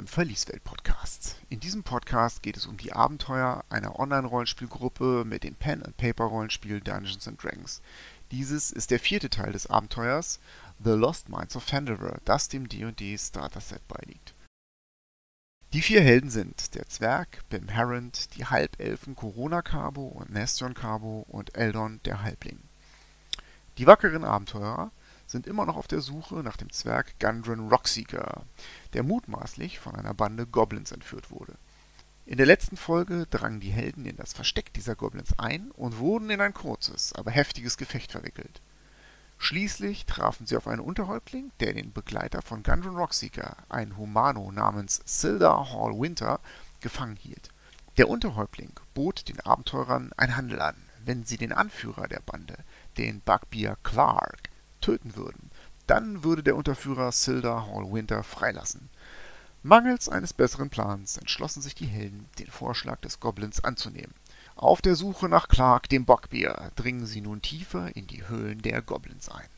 beim Verlieswelt-Podcast. In diesem Podcast geht es um die Abenteuer einer Online-Rollenspielgruppe mit dem Pen-and-Paper-Rollenspiel Dungeons and Dragons. Dieses ist der vierte Teil des Abenteuers The Lost Minds of Fandelver, das dem D&D Starter-Set beiliegt. Die vier Helden sind der Zwerg, Bim Harrond, die Halbelfen Corona Cabo und Nestion Cabo und Eldon, der Halbling. Die wackeren Abenteurer sind immer noch auf der Suche nach dem Zwerg Gundren Rockseeker, der mutmaßlich von einer Bande Goblins entführt wurde. In der letzten Folge drangen die Helden in das Versteck dieser Goblins ein und wurden in ein kurzes, aber heftiges Gefecht verwickelt. Schließlich trafen sie auf einen Unterhäuptling, der den Begleiter von Gundren Rockseeker, einen Humano namens Silda Hall Winter, gefangen hielt. Der Unterhäuptling bot den Abenteurern einen Handel an, wenn sie den Anführer der Bande, den Bugbear Clark, töten würden. Dann würde der Unterführer Silda Hall Winter freilassen. Mangels eines besseren Plans entschlossen sich die Helden, den Vorschlag des Goblins anzunehmen. Auf der Suche nach Clark, dem Bockbier, dringen sie nun tiefer in die Höhlen der Goblins ein.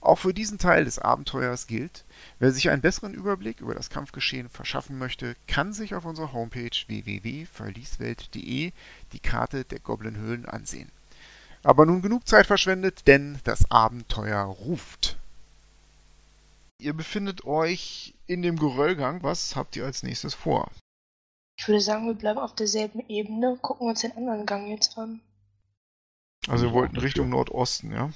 Auch für diesen Teil des Abenteuers gilt, wer sich einen besseren Überblick über das Kampfgeschehen verschaffen möchte, kann sich auf unserer Homepage www.verlieswelt.de die Karte der Goblinhöhlen ansehen. Aber nun genug Zeit verschwendet, denn das Abenteuer ruft. Ihr befindet euch in dem Geröllgang. Was habt ihr als nächstes vor? Ich würde sagen, wir bleiben auf derselben Ebene, gucken uns den anderen Gang jetzt an. Also ihr wollt in Richtung Nordosten, ja?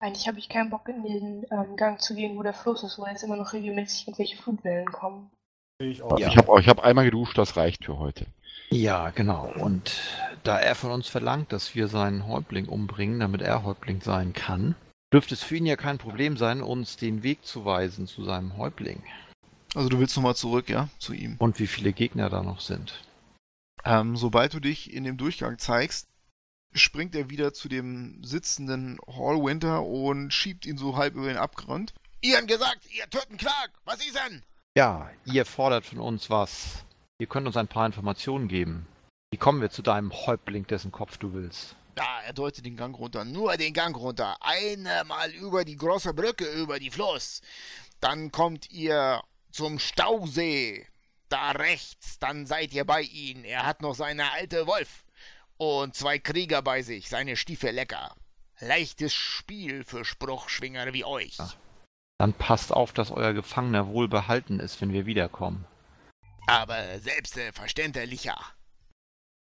Eigentlich habe ich keinen Bock, in den ähm, Gang zu gehen, wo der Fluss ist, wo jetzt immer noch regelmäßig irgendwelche Flutwellen kommen. Ich auch. Ich habe ich hab einmal geduscht, das reicht für heute. Ja, genau. Und da er von uns verlangt, dass wir seinen Häuptling umbringen, damit er Häuptling sein kann, dürfte es für ihn ja kein Problem sein, uns den Weg zu weisen zu seinem Häuptling. Also du willst nochmal zurück, ja, zu ihm. Und wie viele Gegner da noch sind. Ähm, sobald du dich in dem Durchgang zeigst, springt er wieder zu dem sitzenden Hallwinter und schiebt ihn so halb über den Abgrund. Ihr habt gesagt, ihr töten Clark. Was ist denn? Ja, ihr fordert von uns was. Ihr könnt uns ein paar Informationen geben. Wie kommen wir zu deinem Häuptling, dessen Kopf du willst? Ja, er deutet den Gang runter. Nur den Gang runter. Einmal über die große Brücke, über die Fluss. Dann kommt ihr zum Stausee. Da rechts, dann seid ihr bei ihm. Er hat noch seine alte Wolf. Und zwei Krieger bei sich, seine Stiefel lecker. Leichtes Spiel für Spruchschwinger wie euch. Ach. Dann passt auf, dass euer Gefangener wohl behalten ist, wenn wir wiederkommen. Aber selbstverständlicher.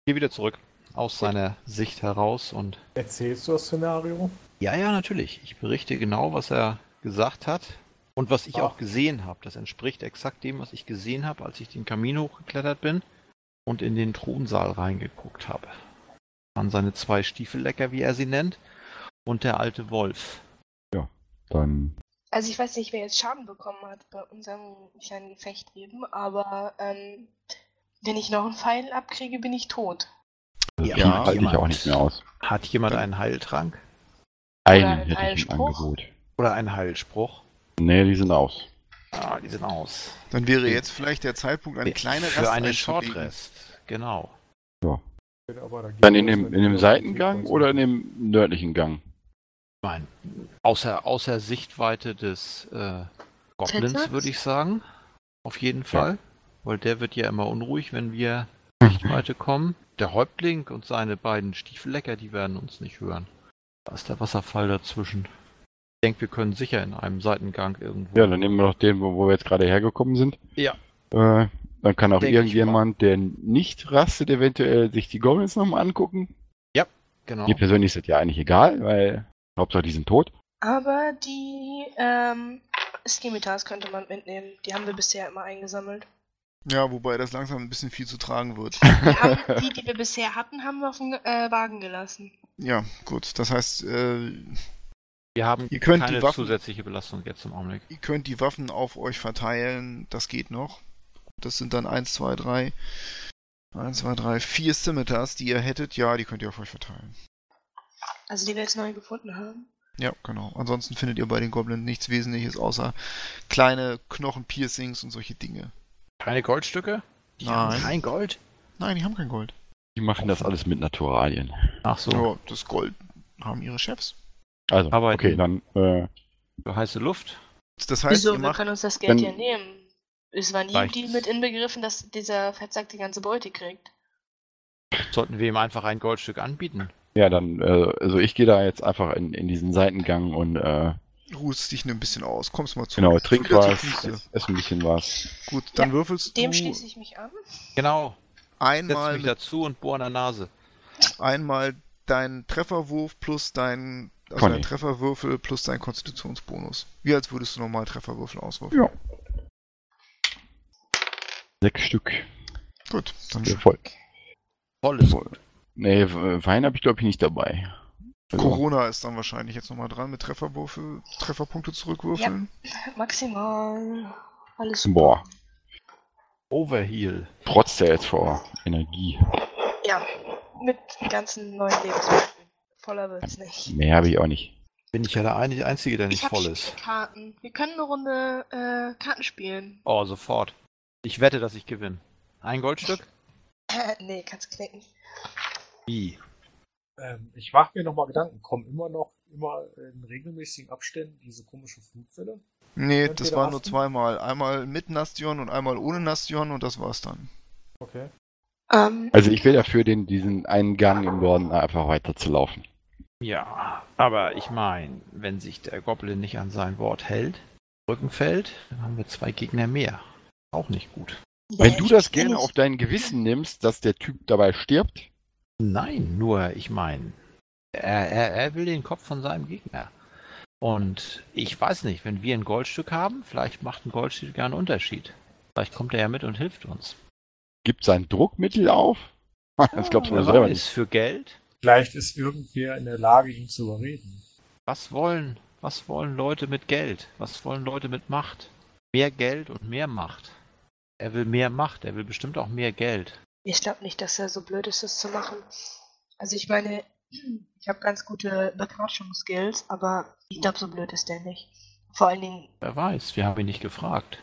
Geh wieder zurück, aus seiner Sicht heraus und. Erzählst du das Szenario? Ja, ja, natürlich. Ich berichte genau, was er gesagt hat und was ich Ah. auch gesehen habe. Das entspricht exakt dem, was ich gesehen habe, als ich den Kamin hochgeklettert bin und in den Thronsaal reingeguckt habe. An seine zwei Stiefellecker, wie er sie nennt, und der alte Wolf. Dann Also ich weiß nicht, wer jetzt Schaden bekommen hat bei unserem kleinen Gefecht eben, aber ähm, wenn ich noch einen Pfeil abkriege, bin ich tot. das Ja, sieht halte ich auch nicht mehr aus. Hat jemand einen Heiltrank Einen ein hätte ich im Heilspruch? Angebot. oder einen Heilspruch? Nee, die sind aus. Ah, die sind aus. Dann wäre jetzt vielleicht der Zeitpunkt, eine kleine Für Rast einen. Shortrest. Genau. Da Dann in dem, in dem Seitengang oder in dem nördlichen Gang? Meine, außer, außer Sichtweite des äh, Goblins, würde ich sagen. Auf jeden Fall. Weil der wird ja immer unruhig, wenn wir Mhm. Sichtweite kommen. Der Häuptling und seine beiden Stiefellecker, die werden uns nicht hören. Da ist der Wasserfall dazwischen. Ich denke, wir können sicher in einem Seitengang irgendwo. Ja, dann nehmen wir doch den, wo, wo wir jetzt gerade hergekommen sind. Ja. Äh, dann kann auch Denke ich irgendjemand, der nicht rastet, eventuell sich die Goblins nochmal angucken. genau. Mir persönlich ist das ja eigentlich egal, weil Hauptsache die sind tot. Aber die ähm, Skimitas könnte man mitnehmen. Die haben wir bisher immer eingesammelt. Ja, wobei das langsam ein bisschen viel zu tragen wird. Wir haben, die, die wir bisher hatten, haben wir auf den äh, Wagen gelassen. ja, gut. Das heißt, äh, Wir haben Ihr könnt keine die Waffen- zusätzliche Belastung jetzt im Augenblick. ihr könnt die Waffen auf euch verteilen. Das geht noch. Das sind dann 1, 2, 3. 1, 2, 3, 4 Scimitars, die ihr hättet. Ja, die könnt ihr auf euch verteilen. Also die wir jetzt neu gefunden haben. Ja, genau. Ansonsten findet ihr bei den Goblins nichts Wesentliches außer kleine Knochenpiercings und solche Dinge. Keine Goldstücke? Die Nein. haben kein Gold? Nein, die haben kein Gold. Die machen das alles mit Naturalien. Ach so. Ja, das Gold haben ihre Chefs. Also, Aber okay, dann, äh, Für heiße Luft. Das heißt, Wieso? ihr Wir können uns das Geld dann- ja nehmen. Es war nie Reicht's? Deal mit inbegriffen, dass dieser Fettsack die ganze Beute kriegt. Sollten wir ihm einfach ein Goldstück anbieten? ja, dann, äh, also ich gehe da jetzt einfach in, in diesen Seitengang und, äh, ruhst dich ein bisschen aus, kommst mal zu. genau, trink was, ess, ess ein bisschen was. Gut, dann würfelst Dem du schließe ich mich an. Genau. Setz einmal, mich mit, dazu und bohr an der Nase. einmal deinen Trefferwurf plus dein, also dein Trefferwürfel plus dein Konstitutionsbonus. Wie als würdest du normal Trefferwürfel auswürfeln. Ja. Sechs Stück. Gut, dann Ja, voll. Volles. Nee, W- Wein habe ich glaube ich nicht dabei. Corona ist dann wahrscheinlich jetzt nochmal dran mit Trefferwürfel, Trefferpunkte zurückwürfeln. Maximal. Alles super. boah, Overheal. trotzt er jetzt vor Energie. Ja, mit ganzen neuen Lebensmitteln. Voller wird's nicht. Mehr habe ich auch nicht. Bin ich ja der ein- Einzige, der nicht ich hab voll ist. Karten. Wir können eine Runde äh, Karten spielen. Oh, sofort. Ich wette, dass ich gewinne. Ein Goldstück? Nee, kannst knicken. Wie? Ähm, ich mache mir nochmal Gedanken, kommen immer noch, immer in regelmäßigen Abständen diese komische Flugwelle? Nee, Könnt das ihr war nur zweimal. Einmal mit Nastion und einmal ohne Nastion und das war's dann. Okay. Ähm, Also ich wäre dafür, den, diesen einen Gang im Norden einfach weiter zu laufen. Ja, aber ich meine, wenn sich der Goblin nicht an sein Wort hält, Rücken fällt, dann haben wir zwei Gegner mehr. Auch nicht gut. Wenn du das gerne auf dein Gewissen nimmst, dass der Typ dabei stirbt, Nein, nur, ich meine, er, er, er will den Kopf von seinem Gegner. Und ich weiß nicht, wenn wir ein Goldstück haben, vielleicht macht ein Goldstück ja einen Unterschied. Vielleicht kommt er ja mit und hilft uns. gibt sein Druckmittel auf. Das glaubst du wohl selber nicht. für Geld? Vielleicht ist irgendwer in der Lage, ihn zu überreden. Was wollen, was wollen Leute mit Geld? Was wollen Leute mit Macht? Mehr Geld und mehr Macht. Er will mehr Macht, er will bestimmt auch mehr Geld. Ich glaube nicht, dass er so blöd ist, das zu machen. Also ich meine, ich habe ganz gute Bequatschungsskills, aber ich glaube, so blöd ist der nicht. Vor allen Dingen Wer weiß, wir haben ihn nicht gefragt.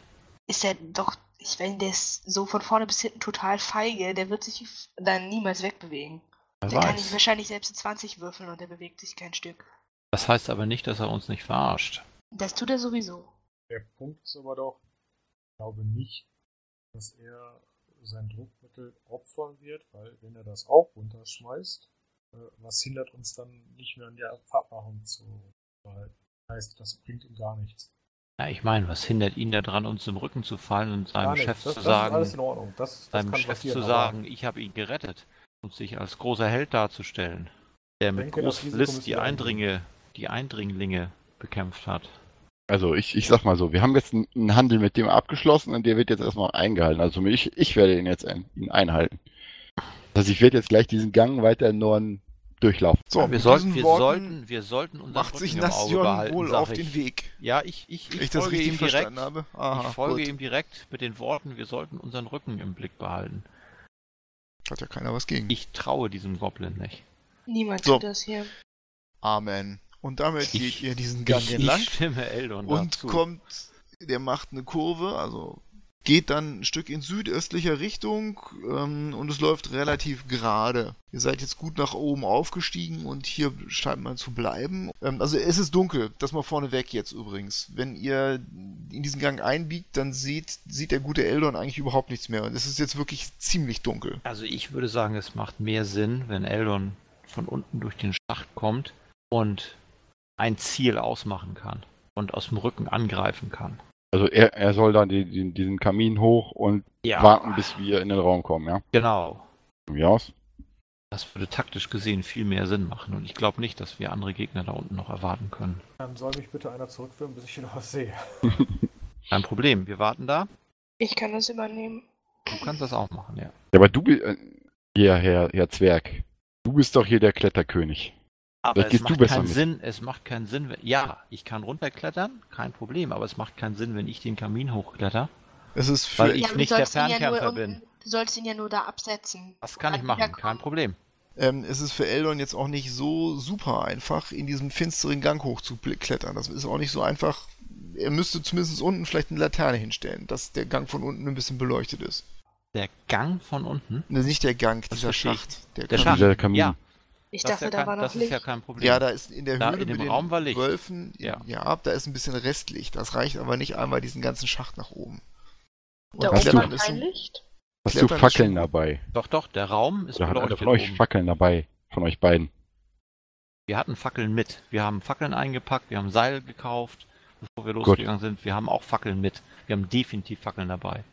ist er doch, ich meine, der ist so von vorne bis hinten total feige, der wird sich dann niemals wegbewegen. Wer Der kann ich weiß. wahrscheinlich selbst 20 würfeln und der bewegt sich kein Stück. Das heißt aber nicht, dass er uns nicht verarscht. Das tut er sowieso. Der Punkt ist aber doch, ich glaube nicht, dass er sein Druckmittel opfern wird, weil wenn er das auch runterschmeißt, äh, was hindert uns dann nicht mehr an der Abmachung zu behalten? Heißt, das bringt ihm gar nichts. Ja, ich meine, was hindert ihn daran, uns im Rücken zu fallen und seinem. Chef das, zu das sagen, in Ordnung. Das, seinem Chef zu sagen, ich habe ihn gerettet und sich als großer Held darzustellen, der mit denke, Risiko List die Eindringe, die Eindringlinge bekämpft hat. Also ich, ich sag mal so, wir haben jetzt einen- Handel mit dem abgeschlossen und der wird jetzt erstmal eingehalten. Also ich, ich werde ihn jetzt ein, ihn einhalten. Also ich werde jetzt gleich diesen Gang weiter in Norden durchlaufen. So, wir sollten, wir Worten sollten, wir sollten unseren macht Rücken sich im Auge Nastion behalten, wohl auf ich. den Weg. Ja, ich, ich, ich, ich das folge ihm direkt. Aha, ich folge gut. ihm direkt mit den Worten, wir sollten unseren Rücken im Blick behalten. Hat ja keiner was gegen. Ich traue diesem Goblin nicht. Niemand So. tut das hier. Amen. Und damit Ich- geht ihr diesen Gang ich, entlang ich stimme Eldon und dazu. kommt, der macht eine Kurve, also geht dann ein Stück in südöstlicher Richtung ähm, und es läuft relativ gerade. Ihr seid jetzt gut nach oben aufgestiegen und hier scheint man zu bleiben. Ähm, also es ist dunkel, das mal vorneweg jetzt übrigens. Wenn ihr in diesen Gang einbiegt, dann sieht, sieht der gute Eldon eigentlich überhaupt nichts mehr. Und es ist jetzt wirklich ziemlich dunkel. Also ich würde sagen, es macht mehr Sinn, wenn Eldon von unten durch den Schacht kommt und ein Ziel ausmachen kann und aus dem Rücken angreifen kann. Also er, er soll dann die, die, diesen Kamin hoch und Ja, warten, bis wir in den Raum kommen, ja? genau. Wie aus? Das würde taktisch gesehen viel mehr Sinn machen und ich glaube nicht, dass wir andere Gegner da unten noch erwarten können. Dann soll mich bitte einer zurückführen, bis ich wieder was sehe. Kein Problem, wir warten da. Ich kann das übernehmen. Du kannst das auch machen, ja. Ja, aber du bist, äh, hier, Herr, Herr Zwerg, du bist doch hier der Kletterkönig. Aber Vielleicht es macht keinen mit. Sinn, es macht keinen Sinn, wenn, ja, ich kann runterklettern, kein Problem, aber es macht keinen Sinn, wenn ich den Kamin hochkletter. Es ist für Weil ich du nicht der ja Fernkämpfer unten- bin. Du sollst ihn ja nur da absetzen. Das kann ich machen, kein Problem. Ähm, es ist für Eldon jetzt auch nicht so super einfach, in diesem finsteren Gang hochzuklettern. Das ist auch nicht so einfach. Er müsste zumindest unten vielleicht eine Laterne hinstellen, dass der Gang von unten ein bisschen beleuchtet ist. Der Gang von unten, Ne, nicht der Gang, Das dieser. Schacht. der Kamin. Schacht, Dieser Kamin. ja, Ich das ist dachte, ja da kein, war noch das ist Licht. ja kein Problem. Ja, da ist in der Da Höhle in dem mit den Raum war Licht. Wölfen, Ja. ja, da ist ein bisschen Restlicht. Das reicht aber nicht einmal diesen ganzen Schacht nach oben. Und da Hast oben du- war ist kein Licht. Hast du ist Fackeln dabei? doch, doch, der Raum ist Oder hat beleuchtet von euch oben. Fackeln dabei? Von euch beiden? Wir hatten Fackeln mit. Wir haben Fackeln eingepackt, wir haben Seil gekauft, bevor wir losgegangen sind. Wir haben auch Fackeln mit. Wir haben definitiv Fackeln dabei.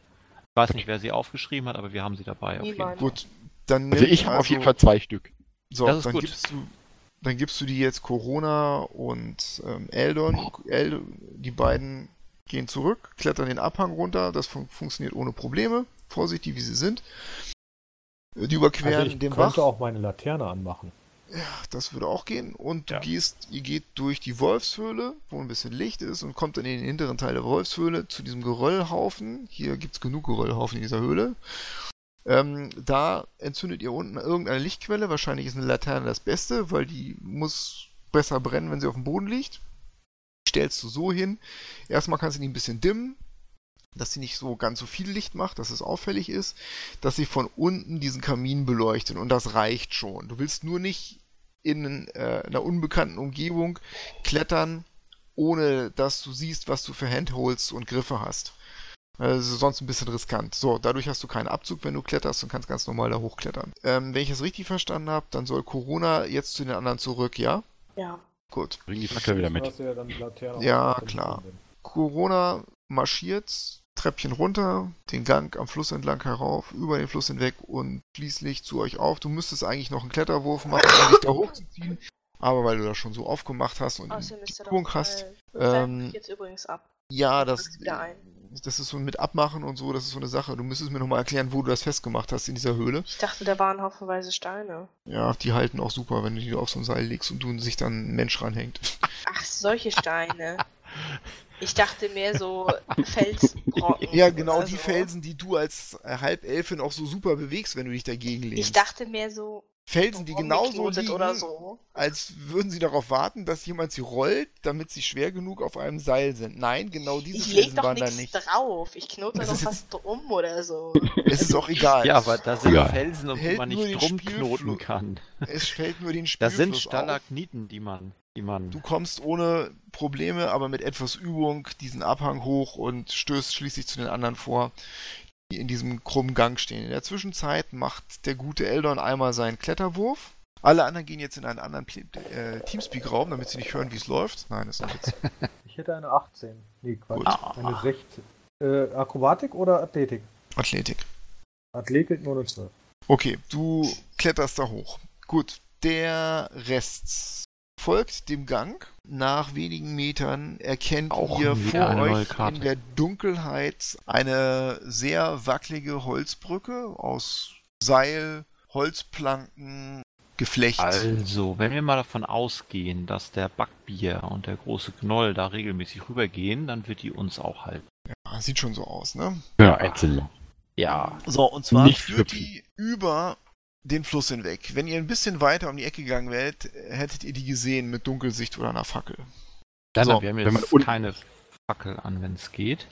Ich weiß nicht, wer sie aufgeschrieben hat, aber wir haben sie dabei. Auf jeden Niemand. Fall. Gut, dann Also ich habe auf jeden also- Fall zwei Stück. So, Das ist dann gut. gibst du dann gibst du die jetzt Corona und ähm, Eldon. El die beiden gehen zurück, klettern den Abhang runter. Das fun funktioniert ohne Probleme. Vorsichtig, wie sie sind. Die überqueren Also ich den könnte Bach. auch meine Laterne anmachen. Ja, das würde auch gehen. Und du Ja. gehst, ihr geht durch die Wolfshöhle, wo ein bisschen Licht ist, und kommt dann in den hinteren Teil der Wolfshöhle zu diesem Geröllhaufen. Hier gibt's genug Geröllhaufen in dieser Höhle. Ähm, da entzündet ihr unten irgendeine Lichtquelle. Wahrscheinlich ist eine Laterne das Beste, weil die muss besser brennen, wenn sie auf dem Boden liegt. Die stellst du so hin. Erstmal kannst du die ein bisschen dimmen, dass sie nicht so ganz so viel Licht macht, dass es auffällig ist, dass sie von unten diesen Kamin beleuchtet. Und das reicht schon. Du willst nur nicht in äh, einer unbekannten Umgebung klettern, ohne dass du siehst, was du für Handholds und Griffe hast. Also sonst ein bisschen riskant. So, dadurch hast du keinen Abzug, wenn du kletterst und kannst ganz normal da hochklettern. Ähm, wenn ich es richtig verstanden habe, dann soll Corona jetzt zu den anderen zurück, ja? Ja. Gut. Bring die Fackel wieder mit. Dass dann die Laterne Ja, auf- klar. Corona marschiert Treppchen runter, den Gang am Fluss entlang herauf, über den Fluss hinweg und schließlich zu euch auf. Du müsstest eigentlich noch einen Kletterwurf machen, um dich da hochzuziehen. Aber weil du das schon so aufgemacht hast und Außerdem die Übung hast, Ähm, jetzt übrigens ab. ja, das, drück's wieder ein. Das ist so mit Abmachen und so, das ist so eine Sache. Du müsstest mir nochmal erklären, wo du das festgemacht hast in dieser Höhle. Ich dachte, da waren haufenweise Steine. Ja, die halten auch super, wenn du die auf so ein Seil legst und du sich dann ein Mensch ranhängt. Ach, solche Steine. Ich dachte mehr so Felsbrocken. Ja, genau die so. Felsen, die du als Halbelfin auch so super bewegst, wenn du dich dagegen lehnst. Ich dachte mehr so Felsen, die genauso liegen, oder so. als würden sie darauf warten, dass jemand sie rollt, damit sie schwer genug auf einem Seil sind. Nein, genau diese Ich leg Felsen doch waren da nichts nicht. drauf. Ich knote Das doch was drum oder so. Es ist auch egal. Ja, aber da sind Ja. Felsen, um die man nicht rumknoten Spielfluss. kann. Es fällt nur den Das Spielfluss sind auf. Stalagniten, die man, die man. Du kommst ohne Probleme, aber mit etwas Übung diesen Abhang hoch und stößt schließlich zu den anderen vor, die in diesem krummen Gang stehen. In der Zwischenzeit macht der gute Eldon einmal seinen Kletterwurf. Alle anderen gehen jetzt in einen anderen äh, Teamspeak-Raum, damit sie nicht hören, wie es läuft. Nein, das ist ein Witz. Ich hätte eine 18. Nee, Quatsch. Gut. Eine 16. Äh, Akrobatik oder Athletik? Athletik. Athletik nur eine 12. Okay, du kletterst da hoch. Gut, der Rest folgt dem Gang. Nach wenigen Metern erkennt Auch ihr vor euch in der Dunkelheit eine sehr wackelige Holzbrücke aus Seil, Holzplanken, Geflecht. Also, wenn wir mal davon ausgehen, dass der Backbier und der große Knoll da regelmäßig rübergehen, dann wird die uns auch halten. Ja, sieht schon so aus, ne? Ja, einzelne. Ja. So, und zwar Nicht führt hüpfen. die über den Fluss hinweg. Wenn ihr ein bisschen weiter um die Ecke gegangen wärt, hättet ihr die gesehen mit Dunkelsicht oder einer Fackel. Dann So, wir haben wenn man jetzt keine Fackel an, wenn es geht.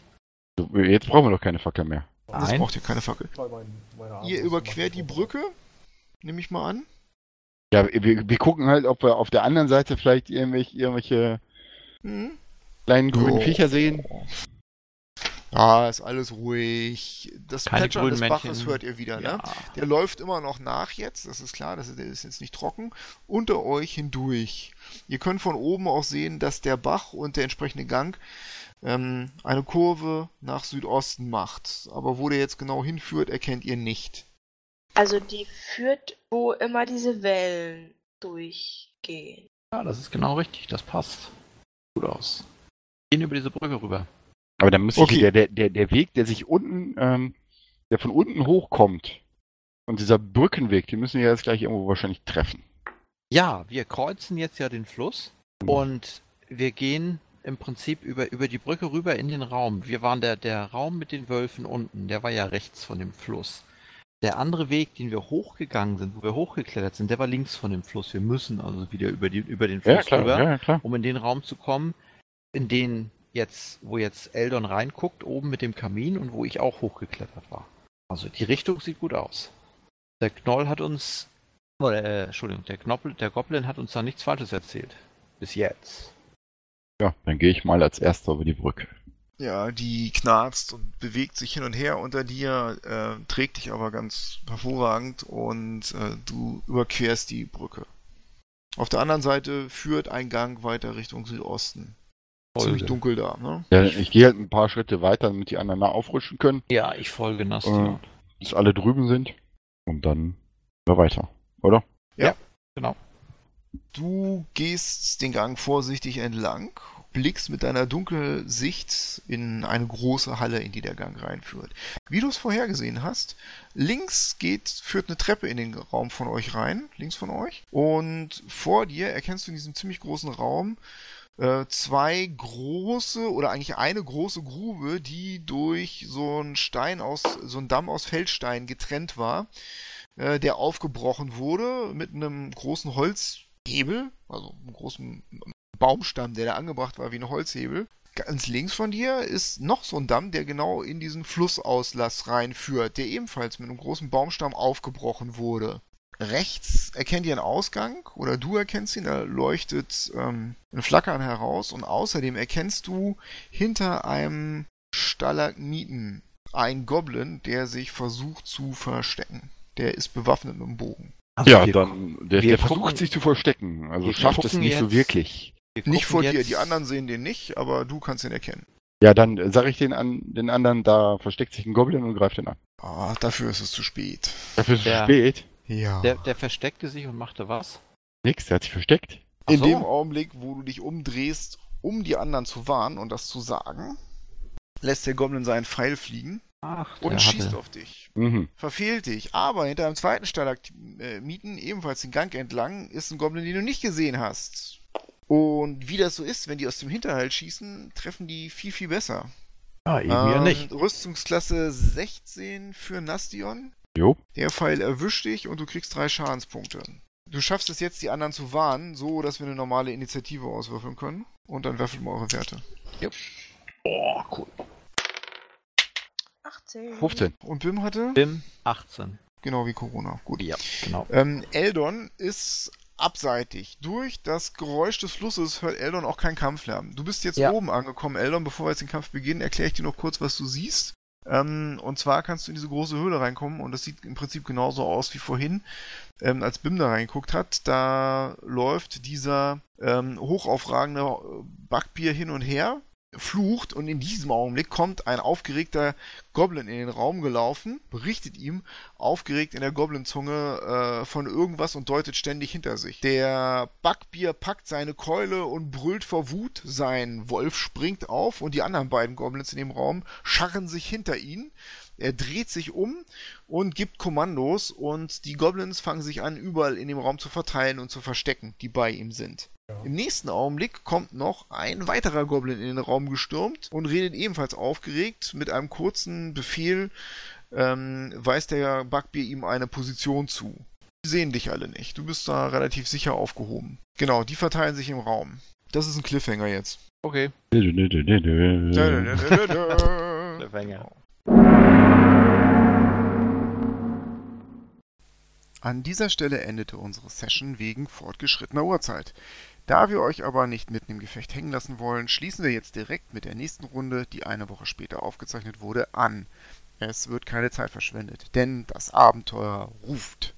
Jetzt brauchen wir doch keine Fackel mehr. Das Nein. braucht ihr keine Fackel. Ihr überquert die Brücke, nehme ich mal an. Ja, wir, wir gucken halt, ob wir auf der anderen Seite vielleicht irgendwelche, irgendwelche Hm? kleinen grünen Oh. Viecher sehen. Ja, ist alles ruhig. Das Keine Plätschern des Baches hört ihr wieder, ne? Ja. Der läuft immer noch nach jetzt, das ist klar, das ist, der ist jetzt nicht trocken. Unter euch hindurch. Ihr könnt von oben auch sehen, dass der Bach und der entsprechende Gang ähm, eine Kurve nach Südosten macht. Aber wo der jetzt genau hinführt, erkennt ihr nicht. Also die führt, wo immer diese Wellen durchgehen. ja, das ist genau richtig. Das passt. Gut aus. Gehen über diese Brücke rüber. Aber dann müsste Okay. ich, der, der, der, der Weg, der sich unten, ähm, der von unten hochkommt, und dieser Brückenweg, den müssen wir jetzt gleich irgendwo wahrscheinlich treffen. Ja, wir kreuzen jetzt ja den Fluss und wir gehen im Prinzip über, über die Brücke rüber in den Raum. Wir waren der, der Raum mit den Wölfen unten, der war ja rechts von dem Fluss. Der andere Weg, den wir hochgegangen sind, wo wir hochgeklettert sind, der war links von dem Fluss. Wir müssen also wieder über, die, über den Fluss rüber, ja, klar. um in den Raum zu kommen, in den jetzt, wo jetzt Eldon reinguckt, oben mit dem Kamin und wo ich auch hochgeklettert war. Also die Richtung sieht gut aus. Der Knoll hat uns Oder, äh, Entschuldigung, der, Knoppel, der Goblin hat uns da nichts Falsches erzählt. Bis jetzt. Ja, dann gehe ich mal als erster über die Brücke. Ja, die knarzt und bewegt sich hin und her unter dir, äh, trägt dich aber ganz hervorragend und äh, du überquerst die Brücke. Auf der anderen Seite führt ein Gang weiter Richtung Südosten. Ziemlich dunkel da, ne? Ja, ich gehe halt ein paar Schritte weiter, damit die anderen nah aufrutschen können, Ja, ich folge Nastion. bis alle drüben sind. Und dann ja, weiter, oder? Genau. Du gehst den Gang vorsichtig entlang, blickst mit deiner Dunkelsicht in eine große Halle, in die der Gang reinführt. Wie du es vorhergesehen hast, links geht, führt eine Treppe in den Raum von euch rein, links von euch. Und vor dir erkennst du in diesem ziemlich großen Raum äh, zwei große oder eigentlich eine große Grube, die durch so einen Stein aus, so einen Damm aus Feldstein getrennt war, äh, der aufgebrochen wurde mit einem großen Holzhebel, also einem großen Baumstamm, der da angebracht war wie ein Holzhebel. Ganz links von dir ist noch so ein Damm, der genau in diesen Flussauslass reinführt, der ebenfalls mit einem großen Baumstamm aufgebrochen wurde. Rechts erkennt ihr einen Ausgang oder du erkennst ihn, da leuchtet ähm, ein Flackern heraus und außerdem erkennst du hinter einem Stalagmiten einen Goblin, der sich versucht zu verstecken. Der ist bewaffnet mit einem Bogen. Also ja, wir dann, der, der versucht gucken- sich zu verstecken. Also schafft es nicht so jetzt- wirklich. Wir Nicht vor dir, jetzt- die anderen sehen den nicht, aber du kannst ihn erkennen. Ja, dann sage ich den, an, den anderen, da versteckt sich ein Goblin und greift den an. Ah, dafür ist es zu spät. Dafür ist es Der- spät. Ja. Der, der versteckte sich und machte was? Nix, der hat sich versteckt. Ach In so. dem Augenblick, wo du dich umdrehst, um die anderen zu warnen und das zu sagen, lässt der Goblin seinen Pfeil fliegen Ach, und schießt hatte- auf dich. Mhm. Verfehlt dich. Aber hinter einem zweiten Stalagmiten, ebenfalls den Gang entlang, ist ein Goblin, den du nicht gesehen hast. Und wie das so ist, wenn die aus dem Hinterhalt schießen, treffen die viel, viel besser. Ah, eben ja Ähm, nicht. Rüstungsklasse 16 für Nastion. Jo. Der Pfeil erwischt dich und du kriegst drei Schadenspunkte. Du schaffst es jetzt, die anderen zu warnen, so dass wir eine normale Initiative auswürfeln können. Und dann würfelt mal eure Werte. Oh, cool. 18. 15. Und Bim hatte? Bim 18. Genau wie Corona. Gut. Ja, genau. Ähm, Eldon ist abseitig. Durch das Geräusch des Flusses hört Eldon auch keinen Kampflärm. Du bist jetzt Ja. oben angekommen, Eldon. Bevor wir jetzt den Kampf beginnen, erkläre ich dir noch kurz, was du siehst. Ähm, und zwar kannst du in diese große Höhle reinkommen und das sieht im Prinzip genauso aus wie vorhin, ähm, als Bim da reingeguckt hat. Da läuft dieser ähm, hochaufragende Backbier hin und her, flucht und in diesem Augenblick kommt ein aufgeregter Goblin in den Raum gelaufen, berichtet ihm aufgeregt in der Goblin-Zunge äh, von irgendwas und deutet ständig hinter sich. Der Backbier packt seine Keule und brüllt vor Wut. Sein Wolf springt auf und die anderen beiden Goblins in dem Raum scharren sich hinter ihn. Er dreht sich um und gibt Kommandos und die Goblins fangen sich an, überall in dem Raum zu verteilen und zu verstecken, die bei ihm sind. Im nächsten Augenblick kommt noch ein weiterer Goblin in den Raum gestürmt und redet ebenfalls aufgeregt. Mit einem kurzen Befehl ähm, weist der Bugbear ihm eine Position zu. Die sehen dich alle nicht. Du bist da relativ sicher aufgehoben. Genau, die verteilen sich im Raum. Das ist ein Cliffhanger jetzt. Okay. Cliffhanger. An dieser Stelle endete unsere Session wegen fortgeschrittener Uhrzeit. Da wir euch aber nicht mitten im Gefecht hängen lassen wollen, schließen wir jetzt direkt mit der nächsten Runde, die eine Woche später aufgezeichnet wurde, an. Es wird keine Zeit verschwendet, denn das Abenteuer ruft.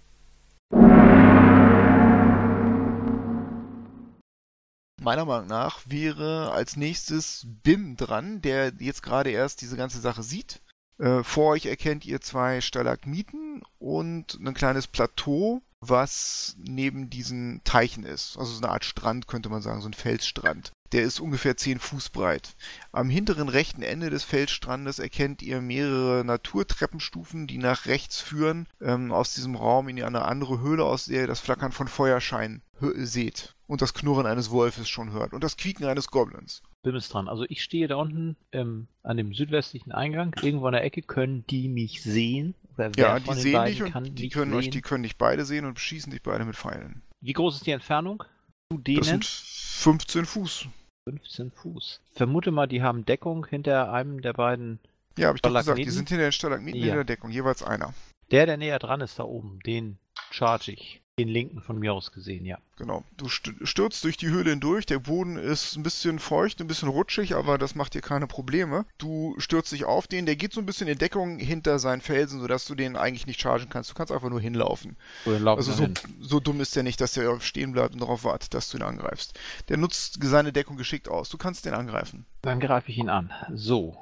Meiner Meinung nach wäre als nächstes Bim dran, der jetzt gerade erst diese ganze Sache sieht. Äh, vor euch erkennt ihr zwei Stalagmiten und ein kleines Plateau, was neben diesen Teichen ist. Also so eine Art Strand, könnte man sagen, so ein Felsstrand. Der ist ungefähr 10 Fuß breit. Am hinteren rechten Ende des Felsstrandes erkennt ihr mehrere Naturtreppenstufen, die nach rechts führen, ähm, aus diesem Raum in eine andere Höhle, aus der ihr das Flackern von Feuerschein hö- seht. Und das Knurren eines Wolfes schon hört. Und das Quieken eines Goblins. Bim ist dran. Also ich stehe da unten ähm, an dem südwestlichen Eingang. Irgendwo an der Ecke können die mich sehen. Oder wer Ja, die sehen dich und die können euch, sehen? die können dich beide sehen und beschießen dich beide mit Pfeilen. Wie groß ist die Entfernung? Zu Das denen? sind 15 Fuß. 15 Fuß. Vermute mal, die haben Deckung hinter einem der beiden. Ja, habe ich doch gesagt, die sind hinter den Stalagmiten Ja. in der Deckung, jeweils einer. Der, der näher dran ist da oben, den charge ich. Den linken von mir aus gesehen, ja. Genau. Du st- stürzt durch die Höhle hindurch. Der Boden ist ein bisschen feucht, ein bisschen rutschig, aber das macht dir keine Probleme. Du stürzt dich auf den. Der geht so ein bisschen in Deckung hinter seinen Felsen, sodass du den eigentlich nicht chargen kannst. Du kannst einfach nur hinlaufen. So, Also so, so dumm ist der nicht, dass der stehen bleibt und darauf wartet, dass du ihn angreifst. Der nutzt seine Deckung geschickt aus. Du kannst den angreifen. Dann greife ich ihn an. So.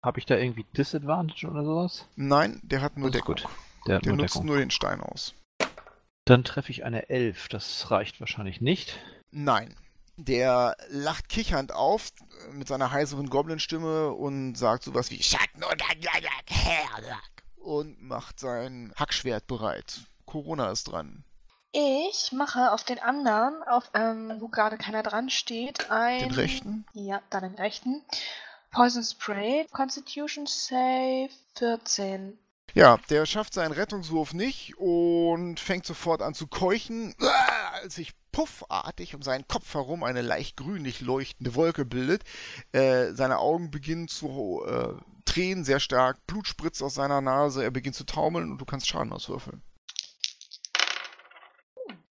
Habe ich da irgendwie Disadvantage oder sowas? Nein, der hat nur Das Deckung. gut. Der hat Der nur nutzt Deckung. nur den Stein aus. Dann treffe ich eine 11. Das reicht wahrscheinlich nicht. Nein. Der lacht kichernd auf äh, mit seiner heiseren Goblin-Stimme und sagt sowas wie Schatten und Herrlack und macht sein Hackschwert bereit. Corona ist dran. Ich mache auf den anderen, auf ähm, wo gerade keiner dran steht, ein. Den rechten? Ja, dann den rechten. Poison Spray, Constitution Save 14. Ja, der schafft seinen Rettungswurf nicht und fängt sofort an zu keuchen, ah, als sich puffartig um seinen Kopf herum eine leicht grünlich leuchtende Wolke bildet. Äh, seine Augen beginnen zu äh, tränen sehr stark, Blut spritzt aus seiner Nase, er beginnt zu taumeln und du kannst Schaden auswürfeln.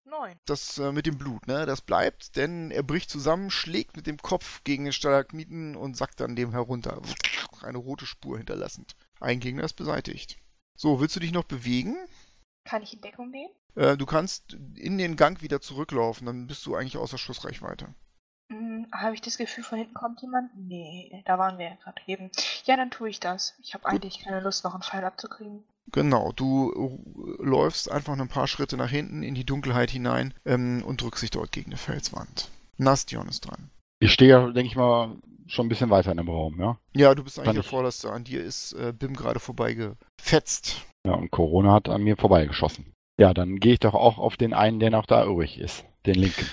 9. Das äh, mit dem Blut, ne, das bleibt, denn er bricht zusammen, schlägt mit dem Kopf gegen den Stalagmiten und sackt dann dem herunter. Eine rote Spur hinterlassend. Ein Gegner ist beseitigt. So, willst du dich noch bewegen? Kann ich in Deckung gehen? Äh, du kannst in den Gang wieder zurücklaufen, dann bist du eigentlich außer Schussreichweite. Hm, Habe ich das Gefühl, von hinten kommt jemand? Nee, da waren wir ja gerade eben. Ja, dann tue ich das. Ich habe eigentlich keine Lust, noch einen Pfeil abzukriegen. Genau, du äh, läufst einfach ein paar Schritte nach hinten in die Dunkelheit hinein ähm, und drückst dich dort gegen eine Felswand. Nastion ist dran. Ich stehe ja, denke ich mal, schon ein bisschen weiter in dem Raum, ja. Ja, du bist eigentlich der ich- Vorderste. An dir ist äh, Bim gerade vorbeigefetzt. Ja, und Corona hat an mir vorbeigeschossen. Ja, dann gehe ich doch auch auf den einen, der noch da übrig ist. Den linken.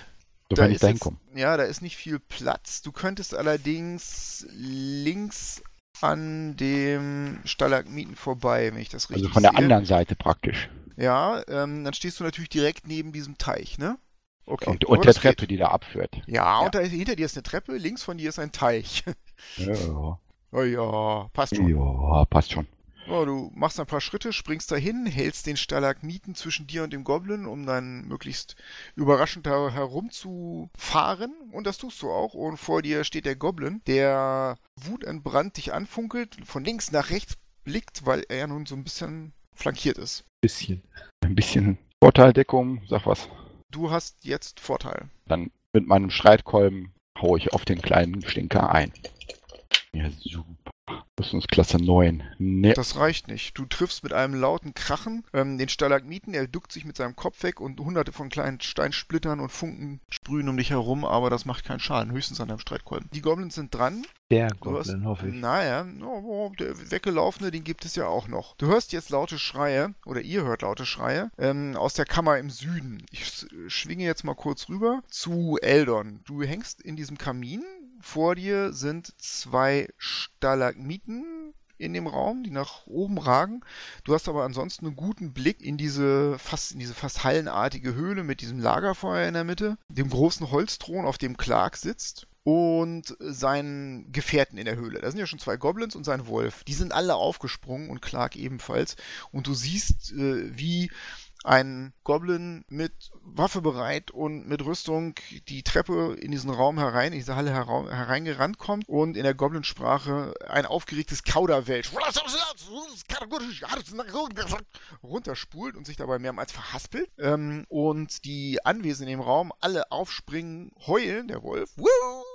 Sofern ich ist da hinkomme. Ja, da ist nicht viel Platz. Du könntest allerdings links an dem Stalagmiten vorbei, wenn ich das richtig Also von der sehe. anderen Seite praktisch. Ja, ähm, dann stehst du natürlich direkt neben diesem Teich, ne? Okay. Und, und der Treppe, geht. die da abführt. Ja, Ja. und da, hinter dir ist eine Treppe, links von dir ist ein Teich. Ja, oh ja, passt schon. ja passt schon. Ja, du machst ein paar Schritte, springst dahin, hältst den Stalagmiten zwischen dir und dem Goblin, um dann möglichst überraschend da herumzufahren. Und das tust du auch. Und vor dir steht der Goblin, der wutentbrannt dich anfunkelt, von links nach rechts blickt, weil er ja nun so ein bisschen flankiert ist. Bisschen. Ein bisschen Vorteildeckung, sag was. Du hast jetzt Vorteil. Dann mit meinem Streitkolben hau ich auf den kleinen Stinker ein. Ja, super. Rüstungsklasse 9. Ne, Das reicht nicht. Du triffst mit einem lauten Krachen ähm, den Stalagmiten, er duckt sich mit seinem Kopf weg und hunderte von kleinen Steinsplittern und Funken sprühen um dich herum, aber das macht keinen Schaden, höchstens an deinem Streitkolben. Die Goblins sind dran. Der Goblin, hoffe ich. Naja, oh, oh, der weggelaufene, den gibt es ja auch noch. Du hörst jetzt laute Schreie, oder ihr hört laute Schreie, ähm, aus der Kammer im Süden. Ich schwinge jetzt mal kurz rüber zu Eldon. Du hängst in diesem Kamin. Vor dir sind zwei Stalagmiten in dem Raum, die nach oben ragen. Du hast aber ansonsten einen guten Blick in diese fast, in diese fast hallenartige Höhle mit diesem Lagerfeuer in der Mitte, dem großen Holzthron, auf dem Clark sitzt und seinen Gefährten in der Höhle. Da sind ja schon zwei Goblins und sein Wolf. Die sind alle aufgesprungen und Clark ebenfalls. Und du siehst, äh, wie ein Goblin mit Waffe bereit und mit Rüstung die Treppe in diesen Raum herein, in diese Halle hereingerannt kommt und in der Goblinsprache ein aufgeregtes Kauderwelsch runterspult und sich dabei mehrmals verhaspelt. Ähm, und die Anwesenden im Raum alle aufspringen, heulen, der Wolf. Woo!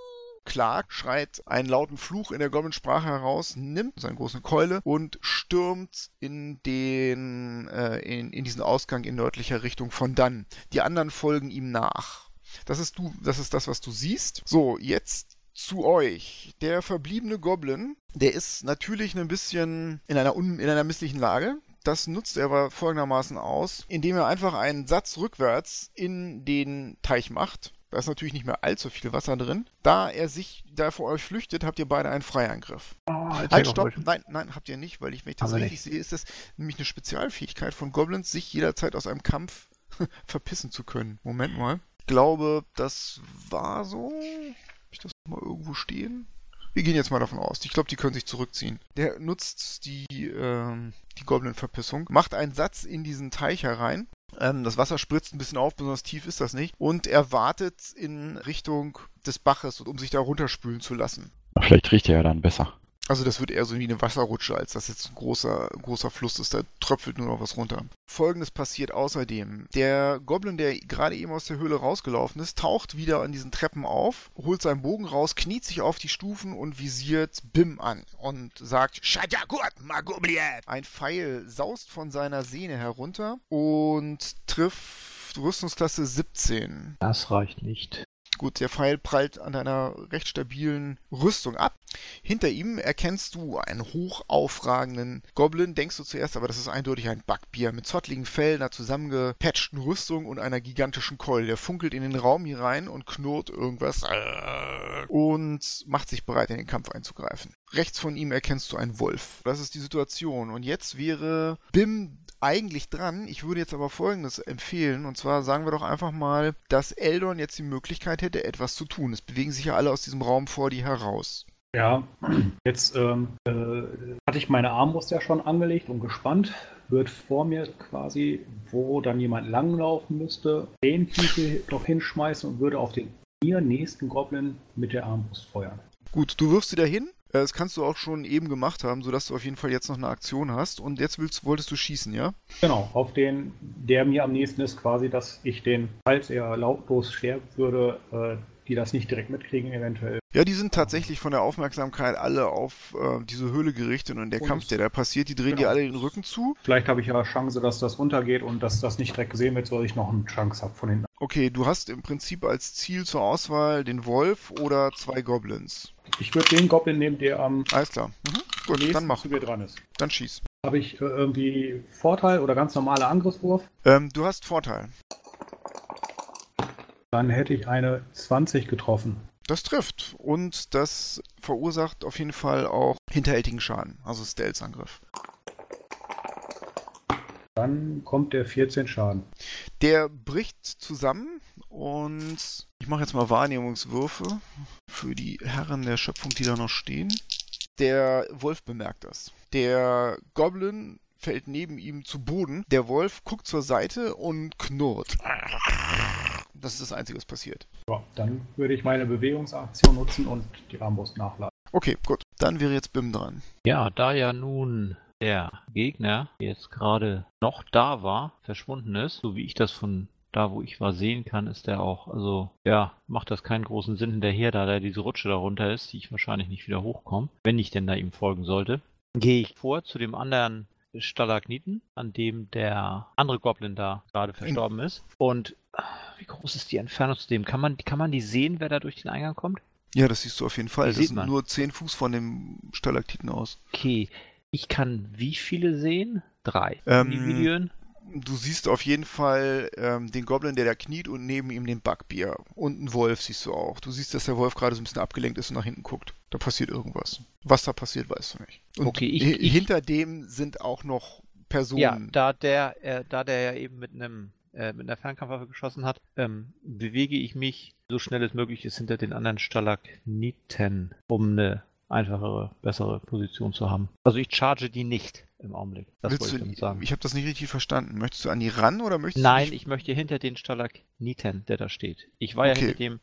Clark schreit einen lauten Fluch in der Goblin-Sprache heraus, nimmt seine große Keule und stürmt in den äh, in, in diesen Ausgang in nördlicher Richtung von dann. Die anderen folgen ihm nach. Das ist du, das ist das, was du siehst. So, jetzt zu euch. Der verbliebene Goblin, der ist natürlich ein bisschen in einer, un, in einer misslichen Lage. Das nutzt er aber folgendermaßen aus, indem er einfach einen Satz rückwärts in den Teich macht. Da ist natürlich nicht mehr allzu viel Wasser drin. Da er sich da vor euch flüchtet, habt ihr beide einen Freiangriff. Oh, Halt, stopp. Nein, nein, habt ihr nicht, weil ich, wenn ich das wir richtig sehe, ist das nämlich eine Spezialfähigkeit von Goblins, sich jederzeit aus einem Kampf verpissen zu können. Moment mal. Ich glaube, das war so. Hab ich das mal irgendwo stehen? Wir gehen jetzt mal davon aus. Ich glaube, die können sich zurückziehen. Der nutzt die, ähm, die Goblin-Verpissung, macht einen Satz in diesen Teich herein Ähm, das Wasser spritzt ein bisschen auf, besonders tief ist das nicht. Und er wartet in Richtung des Baches, um sich da runterspülen zu lassen. Vielleicht riecht er ja dann besser. Also das wird eher so wie eine Wasserrutsche, als dass jetzt ein großer, großer Fluss ist. Da tröpfelt nur noch was runter. Folgendes passiert außerdem. Der Goblin, der gerade eben aus der Höhle rausgelaufen ist, taucht wieder an diesen Treppen auf, holt seinen Bogen raus, kniet sich auf die Stufen und visiert Bim an und sagt Shajakut Magobliet. Ein Pfeil saust von seiner Sehne herunter und trifft Rüstungsklasse 17. Das reicht nicht. Gut, der Pfeil prallt an deiner recht stabilen Rüstung ab. Hinter ihm erkennst du einen hoch aufragenden Goblin. Denkst du zuerst, aber das ist eindeutig ein Backbier mit zottligen Fellen, einer zusammengepatchten Rüstung und einer gigantischen Keule. Der funkelt in den Raum hier rein und knurrt irgendwas und macht sich bereit, in den Kampf einzugreifen. Rechts von ihm erkennst du einen Wolf. Das ist die Situation. Und jetzt wäre Bim eigentlich dran. Ich würde jetzt aber Folgendes empfehlen. Und zwar sagen wir doch einfach mal, dass Eldon jetzt die Möglichkeit hätte, etwas zu tun. Es bewegen sich ja alle aus diesem Raum vor dir heraus. Ja, jetzt ähm, äh, hatte ich meine Armbrust ja schon angelegt und gespannt. Wird vor mir quasi, wo dann jemand langlaufen müsste, den Titel noch hinschmeißen und würde auf den mir nächsten Goblin mit der Armbrust feuern. Gut, du wirfst sie dahin. Äh, Das kannst du auch schon eben gemacht haben, sodass du auf jeden Fall jetzt noch eine Aktion hast. Und jetzt willst, wolltest du schießen, ja? Genau, auf den, der mir am nächsten ist, quasi, dass ich den, falls er lautlos sterben würde, äh, die das nicht direkt mitkriegen, eventuell. Ja, die sind tatsächlich von der Aufmerksamkeit alle auf äh, diese Höhle gerichtet und der Und Kampf, der da passiert, die drehen genau. dir alle den Rücken zu. Vielleicht habe ich ja Chance, dass das runtergeht und dass das nicht direkt gesehen wird, sodass ich noch eine Chance habe von hinten. Okay, du hast im Prinzip als Ziel zur Auswahl den Wolf oder zwei Goblins. Ich würde den Goblin nehmen, der am Alles klar. Mhm. Gut, dann mach. mir dran ist. Dann schieß. Habe ich äh, irgendwie Vorteil oder ganz normaler Angriffswurf? Ähm, du hast Vorteil. Dann hätte ich eine 20 getroffen. Das trifft. Und das verursacht auf jeden Fall auch hinterhältigen Schaden. Also Stealth-Angriff. Dann kommt der 14 Schaden. Der bricht zusammen und ich mache jetzt mal Wahrnehmungswürfe für die Herren der Schöpfung, die da noch stehen. Der Wolf bemerkt das. Der Goblin fällt neben ihm zu Boden. Der Wolf guckt zur Seite und knurrt. Das ist das Einzige, was passiert. Ja, dann würde ich meine Bewegungsaktion nutzen und die Armbrust nachladen. Okay, gut. Dann wäre jetzt Bim dran. Ja, da ja nun der Gegner jetzt gerade noch da war, verschwunden ist, so wie ich das von da, wo ich war, sehen kann, ist der auch, also, ja, macht das keinen großen Sinn hinterher, da da diese Rutsche darunter ist, die ich wahrscheinlich nicht wieder hochkomme, wenn ich denn da ihm folgen sollte. Gehe ich vor zu dem anderen Stalagniten, an dem der andere Goblin da gerade verstorben ist. Und wie groß ist die Entfernung zu dem? Kann man, kann man die sehen, wer da durch den Eingang kommt? Ja, das siehst du auf jeden Fall. Die Das sind man. nur 10 Fuß von dem Stalaktiten aus. Okay, ich kann wie viele sehen? Drei Ähm, Individuen. Du siehst auf jeden Fall ähm, den Goblin, der da kniet und neben ihm den Backbier. Und einen Wolf siehst du auch. Du siehst, dass der Wolf gerade so ein bisschen abgelenkt ist und nach hinten guckt. Da passiert irgendwas. Was da passiert, weißt du nicht. Und Okay, ich- ich- hinter dem sind auch noch Personen. Ja, da der, äh, da der ja eben mit einem äh, mit einer Fernkampfwaffe geschossen hat, ähm, bewege ich mich so schnell es möglich ist hinter den anderen Stalagniten, um eine einfachere, bessere Position zu haben. Also ich charge die nicht im Augenblick. Das Willst wollte ich du, damit sagen. ich habe das nicht richtig verstanden. Möchtest du an die ran oder möchtest Nein, du dich, ich möchte hinter den Stalagniten, der da steht. Ich war ja Okay. hinter dem,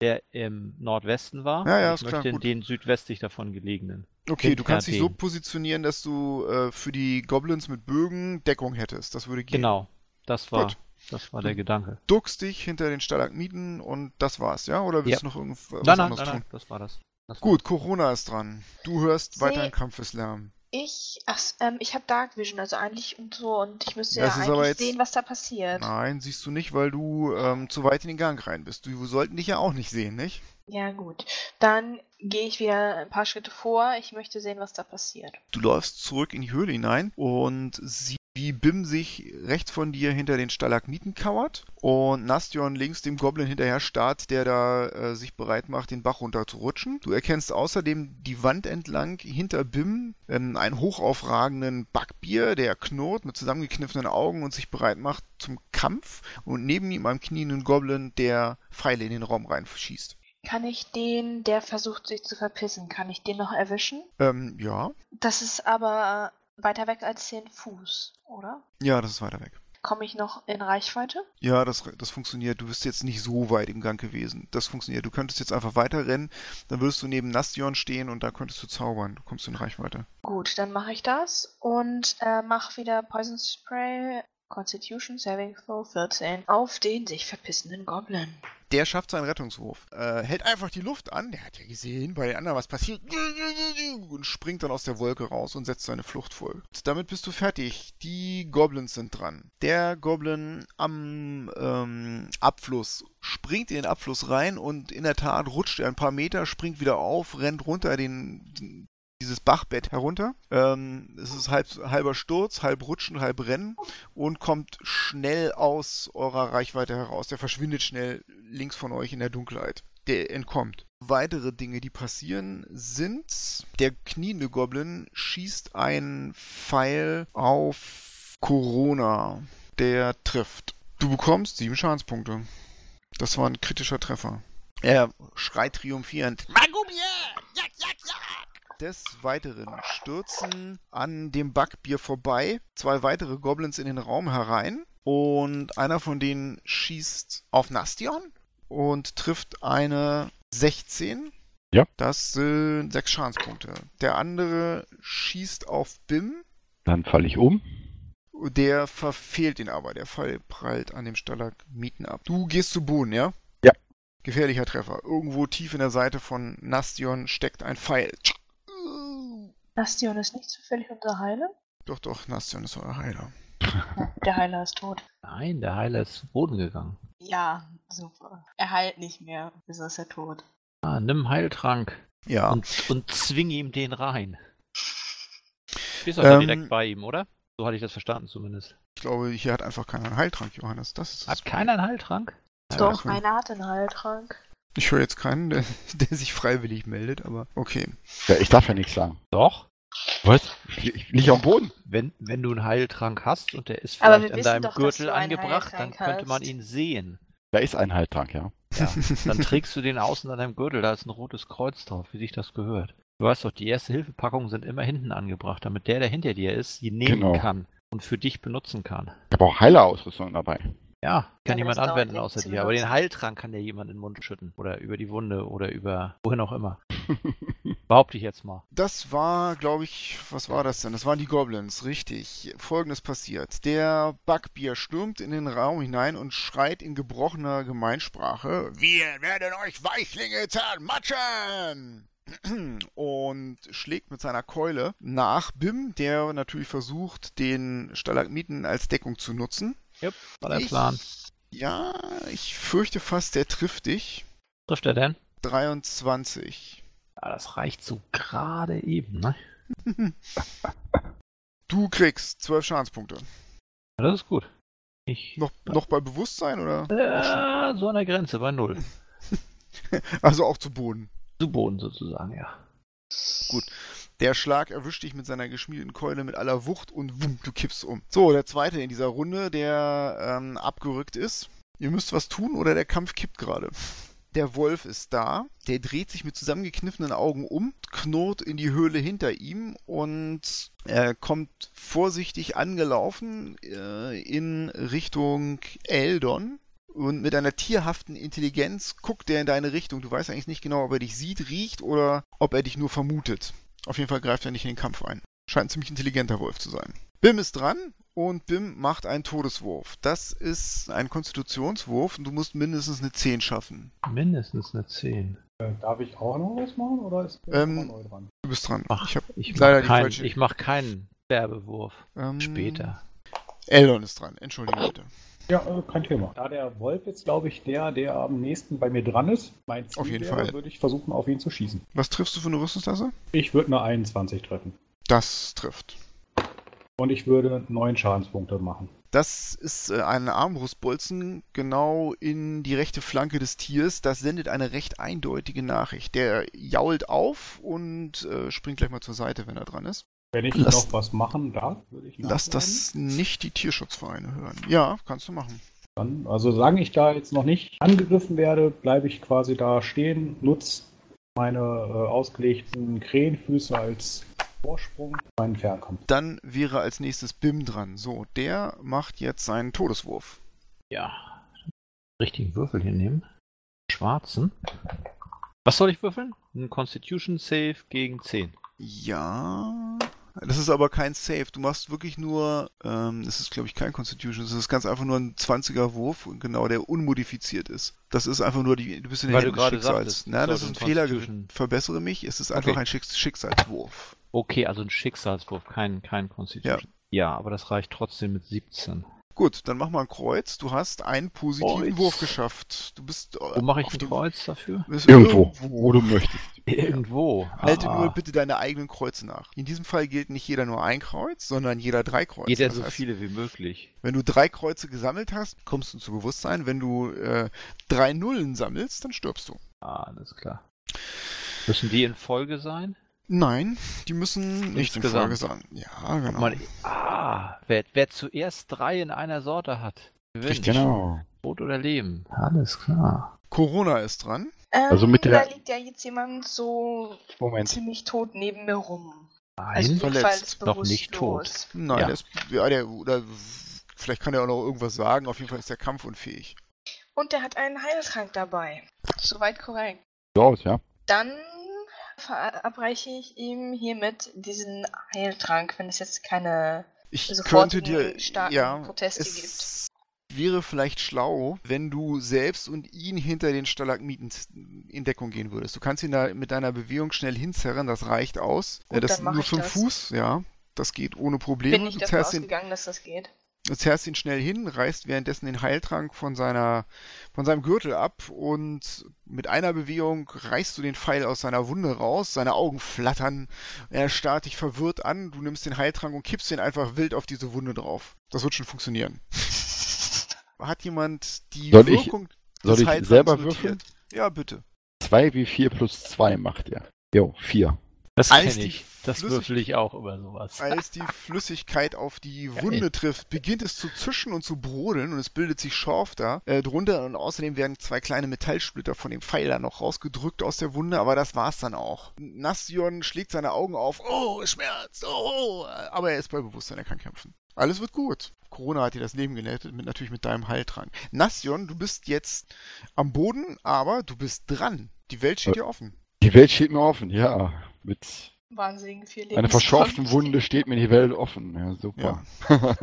der im Nordwesten war. Ja, ja, ich klar, möchte in gut. den südwestlich davon gelegenen. Okay, du kannst dich so positionieren, dass du äh, für die Goblins mit Bögen Deckung hättest. Das würde gehen. Genau, das war, Gut. das war der Gedanke. Duckst dich hinter den Stalagmiten und das war's, ja? Oder willst Ja. du noch irgendwas Nein, nein, anderes nein, tun? nein, das war das. das Gut, Corona ist dran. Du hörst See- weiterhin Kampfeslärm. Ich, ach, ähm, ich habe Dark Vision, also eigentlich und so, und ich müsste Das ja eigentlich jetzt- sehen, was da passiert. Nein, siehst du nicht, weil du ähm, zu weit in den Gang rein bist. Du sollten dich ja auch nicht sehen, nicht? Ja, gut. Dann gehe ich wieder ein paar Schritte vor. Ich möchte sehen, was da passiert. Du läufst zurück in die Höhle hinein und siehst, wie Bim sich rechts von dir hinter den Stalagmiten kauert und Nastion links dem Goblin hinterher starrt, der da äh, sich bereit macht, den Bach runter zu rutschen. Du erkennst außerdem die Wand entlang hinter Bim ähm, einen hochaufragenden Backbier, der knurrt mit zusammengekniffenen Augen und sich bereit macht zum Kampf und neben ihm einen knienden Goblin, der Pfeile in den Raum reinschießt. Kann ich den, der versucht, sich zu verpissen, kann ich den noch erwischen? Ähm, ja. Das ist aber weiter weg als 10 Fuß, oder? Ja, das ist weiter weg. Komme ich noch in Reichweite? Ja, das, das funktioniert. Du bist jetzt nicht so weit im Gang gewesen. Das funktioniert. Du könntest jetzt einfach weiterrennen, dann würdest du neben Nastion stehen und da könntest du zaubern. Du kommst in Reichweite. Gut, dann mache ich das und äh, mache wieder Poison Spray Constitution Saving Throw 14 auf den sich verpissenden Goblin. Der schafft seinen Rettungswurf. Äh, hält einfach die Luft an. Der hat ja gesehen, bei den anderen was passiert. Und springt dann aus der Wolke raus und setzt seine Flucht voll. Damit bist du fertig. Die Goblins sind dran. Der Goblin am ähm, Abfluss springt in den Abfluss rein und in der Tat rutscht er ein paar Meter, springt wieder auf, rennt runter den, dieses Bachbett herunter. Ähm, es ist halb, halber Sturz, halb Rutschen, halb Rennen und kommt schnell aus eurer Reichweite heraus. Der verschwindet schnell links von euch in der Dunkelheit. Der entkommt. Weitere Dinge, die passieren, sind, der kniende Goblin schießt einen Pfeil auf Corona. Der trifft. Du bekommst sieben Schadenspunkte. Das war ein kritischer Treffer. Er schreit triumphierend. Magumie! Jak, jak, jak! Des Weiteren stürzen an dem Backbier vorbei zwei weitere Goblins in den Raum herein und einer von denen schießt auf Nastion und trifft eine 16. Ja. Das sind sechs Schadenspunkte. Der andere schießt auf Bim. Dann falle ich um. Der verfehlt ihn aber. Der Fall prallt an dem Stalagmiten ab. Du gehst zu Boden, ja? Ja. Gefährlicher Treffer. Irgendwo tief in der Seite von Nastion steckt ein Pfeil. Nastion ist nicht zufällig unser Heiler? Doch, doch, Nastion ist euer Heiler. Der Heiler ist tot. Nein, der Heiler ist zu Boden gegangen. Ja, super. Er heilt nicht mehr, bis ist er tot. Ah, nimm Heiltrank Ja. und, und zwing ihm den rein. Bist also Ähm, direkt bei ihm, oder? So hatte ich das verstanden zumindest. Ich glaube, hier hat einfach keiner einen Heiltrank, Johannes. Das ist das Hat keiner einen Heiltrank? Doch, cool. einer hat einen Heiltrank. Ich höre jetzt keinen, der, der sich freiwillig meldet, aber okay. Ja, ich darf ja nichts sagen. Doch. Was? Ich, ich liege am Boden. Wenn, wenn du einen Heiltrank hast und der ist vielleicht an deinem doch, Gürtel angebracht, dann könnte man ihn sehen. Da ist ein Heiltrank, ja. Ja, dann trägst du den außen an deinem Gürtel, da ist ein rotes Kreuz drauf, wie sich das gehört. Du weißt doch, die Erste-Hilfe-Packungen sind immer hinten angebracht, damit der, der hinter dir ist, sie nehmen Genau. kann und für dich benutzen kann. Ich habe auch Heilerausrüstung dabei. Ja, kann aber jemand anwenden außer dir. Aber den. Heiltrank kann dir jemand in den Mund schütten. Oder über die Wunde oder über wohin auch immer. Behaupte ich jetzt mal. Das war, glaube ich, was war das denn? Das waren die Goblins, richtig. Folgendes passiert. Der Backbier stürmt in den Raum hinein und schreit in gebrochener Gemeinsprache: Wir werden euch Weichlinge zermatschen! Und schlägt mit seiner Keule nach Bim, der natürlich versucht, den Stalagmiten als Deckung zu nutzen. Jupp, war der Ich- Plan. Ja, ich fürchte fast, der trifft dich. Trifft er denn? 23. Ja, das reicht so gerade eben, ne? Du kriegst 12 Schadenspunkte. Ja, das ist gut. Ich. Noch, noch bei Bewusstsein oder? Äh, so an der Grenze, bei Null. Also auch zu Boden. Zu Boden sozusagen, ja. Der Schlag erwischt dich mit seiner geschmiedeten Keule mit aller Wucht und wumm, du kippst um. So, der zweite in dieser Runde, der ähm, abgerückt ist. Ihr müsst was tun oder der Kampf kippt gerade. Der Wolf ist da, der dreht sich mit zusammengekniffenen Augen um, knurrt in die Höhle hinter ihm und er kommt vorsichtig angelaufen äh, in Richtung Eldon. Und mit einer tierhaften Intelligenz guckt er in deine Richtung. Du weißt eigentlich nicht genau, ob er dich sieht, riecht oder ob er dich nur vermutet. Auf jeden Fall greift er nicht in den Kampf ein. Scheint ein ziemlich intelligenter Wolf zu sein. Bim ist dran und Bim macht einen Todeswurf. Das ist ein Konstitutionswurf und du musst mindestens eine 10 schaffen. Mindestens eine 10. Äh, darf ich auch noch was machen oder ist Ähm, neu dran? Du bist dran. Ach, ich hab ich leider mache kein, falsche- ich mach keinen Werbewurf. ähm, Später. Eldon ist dran. Entschuldige bitte. Ja, äh, kein Thema. Da der Wolf jetzt, glaube ich, der, der am nächsten bei mir dran ist, mein Ziel Auf jeden wäre, Fall. würde ich versuchen, auf ihn zu schießen. Was triffst du für eine Rüstungstasse? Ich würde eine 21 treffen. Das trifft. Und ich würde neun Schadenspunkte machen. Das ist äh, ein Armbrustbolzen genau in die rechte Flanke des Tiers. Das sendet eine recht eindeutige Nachricht. Der jault auf und äh, springt gleich mal zur Seite, wenn er dran ist. Wenn ich Lass- noch was machen darf, würde ich Lass nachladen. das nicht die Tierschutzvereine hören. Ja, kannst du machen. Dann, also solange ich da jetzt noch nicht angegriffen werde, bleibe ich quasi da stehen, nutze meine äh, ausgelegten Krähenfüße als Vorsprung meinen Fernkampf. Dann wäre als nächstes Bim dran. So, der macht jetzt seinen Todeswurf. Ja. Richtigen Würfel hier nehmen. Schwarzen. Was soll ich würfeln? Ein Constitution Save gegen 10. Ja. Das ist aber kein Save. Du machst wirklich nur, ähm, das ist glaube ich kein Constitution, das ist ganz einfach nur ein 20er Wurf, genau, der unmodifiziert ist. Das ist einfach nur die, du bist in den Weil du Händen gerade Schicksals. sagtest, Na, das ist ein Fehler, verbessere mich, es ist einfach Okay. ein Schicks Schicksalswurf. Okay, also ein Schicksalswurf, kein, kein Constitution. Ja. aber das reicht trotzdem mit 17. Gut, dann mach mal ein Kreuz. Du hast einen positiven Kreuz. Wurf geschafft. Du bist äh, Wo mache ich ein dem- Kreuz dafür? bist Irgendwo, wo du möchtest. Irgendwo. Halte Ah. nur bitte deine eigenen Kreuze nach. In diesem Fall gilt nicht jeder nur ein Kreuz, sondern jeder drei Kreuze. Jeder Das so heißt, viele wie möglich. Wenn du drei Kreuze gesammelt hast, kommst du zu Bewusstsein. Wenn du äh, drei Nullen sammelst, dann stirbst du. Ah, alles klar. Müssen die in Folge sein? Nein, die müssen nicht in. Folge sein. Ja, genau. Man, ah, wer, wer zuerst drei in einer Sorte hat, gewinnt. Genau. Tod oder Leben. Alles klar. Corona ist dran. Ähm, Also mit der- Da liegt ja jetzt jemand so Moment. ziemlich tot neben mir rum. Nein, Also verletzt. jedenfalls Noch nicht bewusstlos. Nein, Ja. der ist, ja, der, oder vielleicht kann er auch noch irgendwas sagen. Auf jeden Fall ist er kampfunfähig. Und der hat einen Heiltrank dabei. Soweit korrekt. So aus, ja. Dann verabreiche ich ihm hiermit diesen Heiltrank, wenn es jetzt keine Ich könnte dir, starken ja, Proteste es wäre vielleicht schlau, wenn du selbst und ihn hinter den Stalagmiten in Deckung gehen würdest. Du kannst ihn da mit deiner Bewegung schnell hinzerren, das reicht aus. Gut, ja, das sind nur fünf das. Fuß, ja. Das geht ohne Probleme. Bin ich davon ausgegangen, dass das geht. Du zerrst ihn schnell hin, reißt währenddessen den Heiltrank von seiner, von seinem Gürtel ab und mit einer Bewegung reißt du den Pfeil aus seiner Wunde raus, seine Augen flattern, er starrt dich verwirrt an, du nimmst den Heiltrank und kippst ihn einfach wild auf diese Wunde drauf. Das wird schon funktionieren. Hat jemand die Soll ich- Wirkung Soll des ich Heiltranks selber notiert? würfeln? Ja, bitte. 2 wie 4 plus 2 macht er. Jo, 4. das Als kenne die ich. Das würfel ich auch über sowas. Als die Flüssigkeit auf die Wunde trifft, beginnt es zu zischen und zu brodeln und es bildet sich Schorf da äh, drunter und außerdem werden zwei kleine Metallsplitter von dem Pfeil da noch rausgedrückt aus der Wunde, aber das war's dann auch. Nastion schlägt seine Augen auf, oh, es schmerzt, oh, aber er ist bei Bewusstsein, er kann kämpfen. Alles wird gut. Corona hat dir das Leben gerettet, mit, natürlich mit deinem Heiltrank. Nastion, du bist jetzt am Boden, aber du bist dran. Die Welt steht dir offen. Die Welt steht mir offen, ja. Mit Wahnsinnig viel einer verschorften Wunde steht mir die Welt offen. Ja, super. Ja.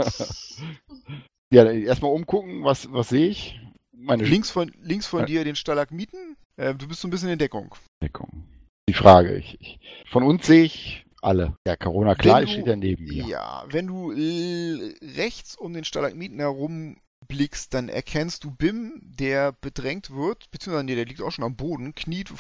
Ja, erstmal umgucken, was, was sehe ich? Meine Links von, links von Ja. dir den Stalagmiten. Äh, du bist so ein bisschen in Deckung. Deckung. Die Frage, ich, ich, von uns sehe ich alle. Ja, Corona, klar, du- steht ja neben mir. Ja, wenn du rechts um den Stalagmiten herum blickst, dann erkennst du Bim, der bedrängt wird, beziehungsweise nee, der liegt auch schon am Boden, kniet,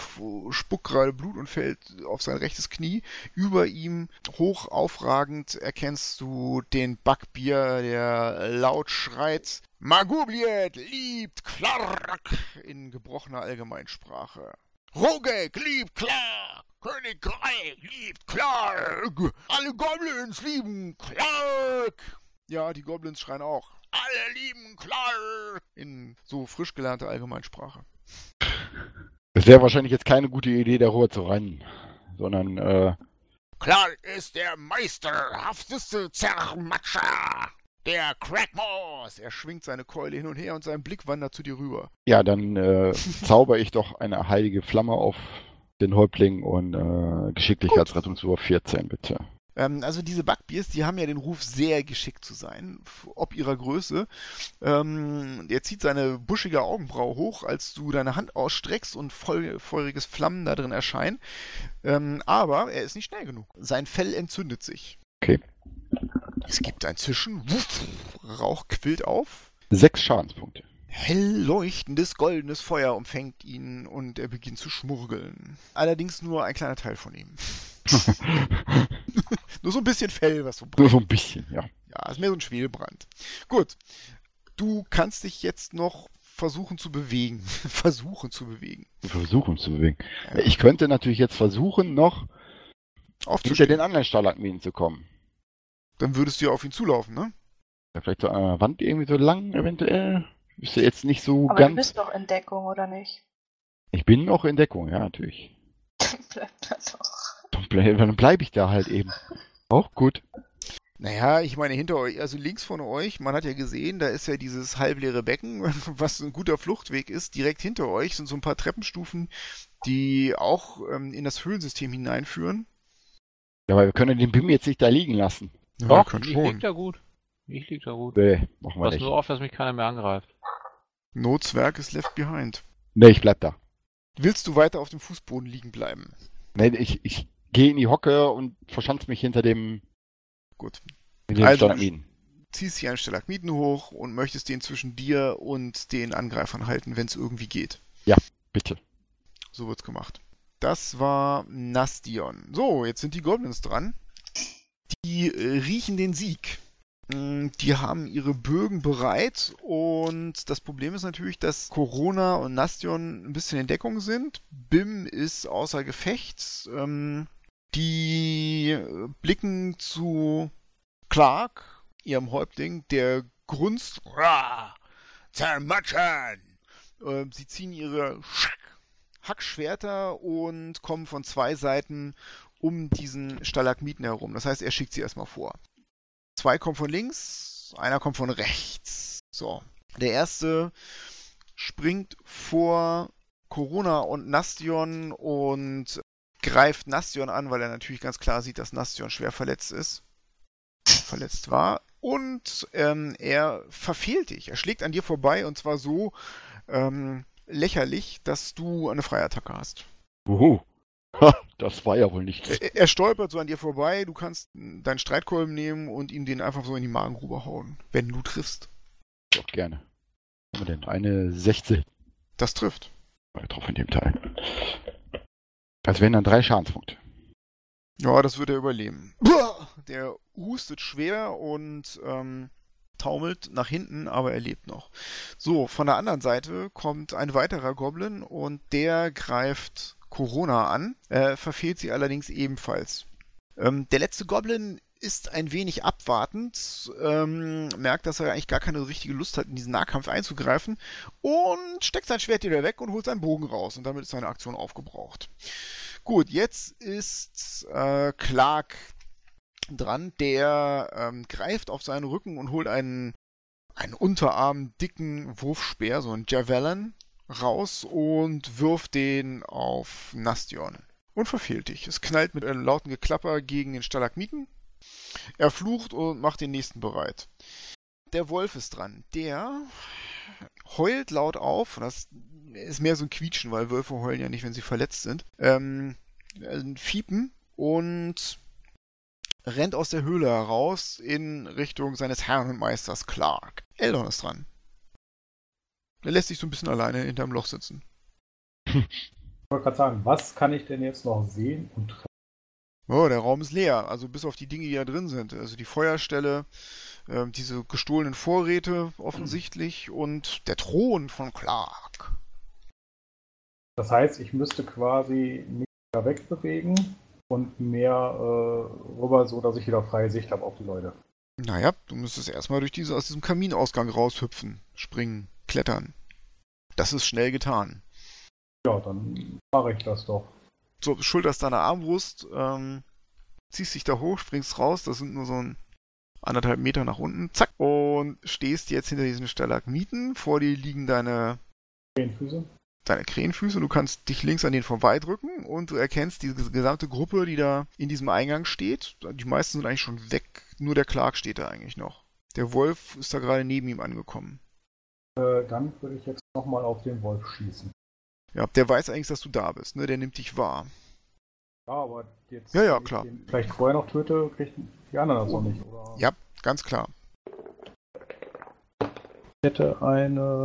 spuckt gerade Blut und fällt auf sein rechtes Knie. Über ihm, hoch aufragend, erkennst du den Backbier, der laut schreit, Magubliet liebt Clark in gebrochener Allgemeinsprache. Rogek liebt Clark! König Grey liebt Clark! Alle Goblins lieben Clark! Ja, die Goblins schreien auch. Alle lieben Clark! In so frisch gelernter Allgemeinsprache. Es wäre wahrscheinlich jetzt keine gute Idee, darüber zu rennen. Sondern, äh, Clark ist der meisterhafteste Zermatscher! Der Crackmoss! Er schwingt seine Keule hin und her und sein Blick wandert zu dir rüber. ja, dann äh, zauber ich doch eine heilige Flamme auf den Häuptling und äh, Geschicklichkeitsrettungswurf 14, bitte. Ähm, also diese Bugbears, die haben ja den Ruf, sehr geschickt zu sein, ob ihrer Größe. Ähm, er zieht seine buschige Augenbraue hoch, als du deine Hand ausstreckst und voll, feuriges Flammen da drin erscheinen. Ähm, aber er ist nicht schnell genug. Sein Fell entzündet sich. Okay. Es gibt ein Zischen, wuff, Rauch quillt auf. Sechs Schadenspunkte. Hell leuchtendes goldenes Feuer umfängt ihn und er beginnt zu schmurgeln. Allerdings nur ein kleiner Teil von ihm. nur so ein bisschen Fell, was so Nur so ein bisschen, ja. Ja, ist mehr so ein Schwelbrand. Gut. Du kannst dich jetzt noch versuchen zu bewegen. versuchen zu bewegen. Versuchen zu bewegen. Ja. Ich könnte natürlich jetzt versuchen, noch hinter den anderen Stalagmiten zu kommen. Dann würdest du ja auf ihn zulaufen, ne? Ja, vielleicht so an der Wand irgendwie so lang, eventuell. Ist ja jetzt nicht so Aber du ganz. bist doch in Deckung, oder nicht? Ich bin noch in Deckung, ja, natürlich. Bleibt da doch. Dann bleib- dann bleibe ich da halt eben. Auch gut. Naja, ich meine, hinter euch, also links von euch, man hat ja gesehen, da ist ja dieses halbleere Becken, was ein guter Fluchtweg ist. Direkt hinter euch sind so ein paar Treppenstufen, die auch ähm, in das Höhlensystem hineinführen. Ja, aber wir können den BIM jetzt nicht da liegen lassen. Ja, Doch, könnt ich schon. lieg da gut. Ich lieg da gut. Nee, machen wir Pass nicht. nur auf, dass mich keiner mehr angreift. No Zwerg ist left behind. Nee, ich bleib da. Willst du weiter auf dem Fußboden liegen bleiben? Nee, ich, ich gehe in die Hocke und verschanze mich hinter dem, Gut. hinter dem Also- Stalagmiten. Ziehst hier einen Stalagmiten hoch und möchtest den zwischen dir und den Angreifern halten, wenn es irgendwie geht. Bitte. So wird's gemacht. Das war Nastion. So, jetzt sind die Goblins dran. Die äh, riechen den Sieg. Mm, Die haben ihre Bögen bereit und das Problem ist natürlich, dass Corona und Nastion ein bisschen in Deckung sind. Bim ist außer Gefecht. Ähm, die äh, blicken zu Clark, ihrem Häuptling, der grunzt. "Ra, Zermatschern! Ähm, sie ziehen ihre Hackschwerter und kommen von zwei Seiten um diesen Stalagmiten herum. Das heißt, er schickt sie erstmal vor. Zwei kommen von links, einer kommt von rechts. So. Der erste springt vor Corona und Nastion und greift Nastion an, weil er natürlich ganz klar sieht, dass Nastion schwer verletzt ist. Verletzt war. Und ähm, er verfehlt dich. Er schlägt an dir vorbei und zwar so, ähm, lächerlich, dass du eine Freiattacke hast. Uhu. Das war ja wohl nichts. Er, er stolpert so an dir vorbei, du kannst deinen Streitkolben nehmen und ihm den einfach so in die Magengrube hauen, wenn du triffst. Doch gerne. Was haben wir denn? Eine 16 Das trifft. drauf in dem Teil. Das wären dann drei Schadenspunkte. Ja, das wird er überleben. Der hustet schwer und ähm, taumelt nach hinten, aber er lebt noch. So, von der anderen Seite kommt ein weiterer Goblin und der greift Corona an, äh, verfehlt sie allerdings ebenfalls. Ähm, der letzte Goblin ist ein wenig abwartend, ähm, merkt, dass er eigentlich gar keine richtige Lust hat, in diesen Nahkampf einzugreifen und steckt sein Schwert wieder weg und holt seinen Bogen raus und damit ist seine Aktion aufgebraucht. Gut, jetzt ist äh, Clark dran, der ähm, greift auf seinen Rücken und holt einen, einen unterarmdicken Wurfspeer, so einen Javelin, raus und wirft den auf Nastion. Und verfehlt dich. Es knallt mit einem lauten Geklapper gegen den Stalagmiten. Er flucht und macht den nächsten bereit. Der Wolf ist dran. Der heult laut auf. Das ist mehr so ein Quietschen, weil Wölfe heulen ja nicht, wenn sie verletzt sind. Ähm, ein Fiepen und rennt aus der Höhle heraus in Richtung seines Herrn und Meisters Clark. Eldon ist dran. Er lässt sich so ein bisschen alleine hinterm Loch sitzen. Ich wollte gerade sagen, was kann ich denn jetzt noch sehen und treffen? Oh, der Raum ist leer, also bis auf die Dinge, die da drin sind. Also die Feuerstelle, ähm, diese gestohlenen Vorräte offensichtlich und der Thron von Clark. Das heißt, ich müsste quasi mich da wegbewegen und mehr äh, rüber, so dass ich wieder freie Sicht habe auf die Leute. Naja, du müsstest erstmal durch diese, aus diesem Kaminausgang raushüpfen, springen, klettern. Das ist schnell getan. Ja, dann mache ich das doch. So, schulterst deine Armbrust, ähm, ziehst dich da hoch, springst raus, das sind nur so ein anderthalb Meter nach unten, zack, und stehst jetzt hinter diesen Stalagmiten. Vor dir liegen deine, Zehn Füße. Deine Krähenfüße. Du kannst dich links an denen vorbeidrücken und du erkennst diese gesamte Gruppe, die da in diesem Eingang steht. Die meisten sind eigentlich schon weg, nur der Clark steht da eigentlich noch. Der Wolf ist da gerade neben ihm angekommen. Äh, dann würde ich jetzt nochmal auf den Wolf schießen. Ja, der weiß eigentlich, dass du da bist, ne? Der nimmt dich wahr. Ja, aber jetzt, Ja, ja, wenn ich klar. vielleicht vorher noch töte, kriegen die anderen das auch nicht, oder? Ja, ganz klar. Ich hätte eine.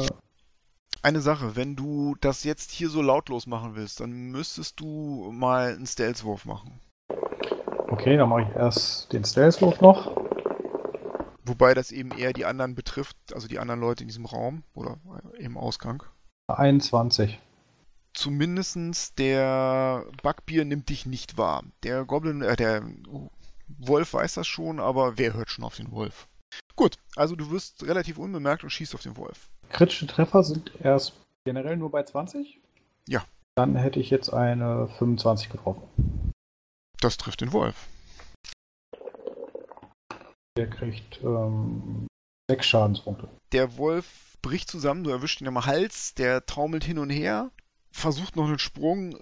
Eine Sache, wenn du das jetzt hier so lautlos machen willst, dann müsstest du mal einen Stealth-Wurf machen. Okay, dann mache ich erst den Stealth-Wurf noch. Wobei das eben eher die anderen betrifft, also die anderen Leute in diesem Raum oder im Ausgang. 21. Zumindestens der Backbier nimmt dich nicht wahr. Der Goblin, äh, der Wolf weiß das schon, aber wer hört schon auf den Wolf? Gut, also du wirst relativ unbemerkt und schießt auf den Wolf. Kritische Treffer sind erst generell nur bei 20? Ja. Dann hätte ich jetzt eine 25 getroffen. Das trifft den Wolf. Der kriegt ähm, sechs Schadenspunkte. Der Wolf bricht zusammen, du erwischt ihn am Hals, der taumelt hin und her, versucht noch einen Sprung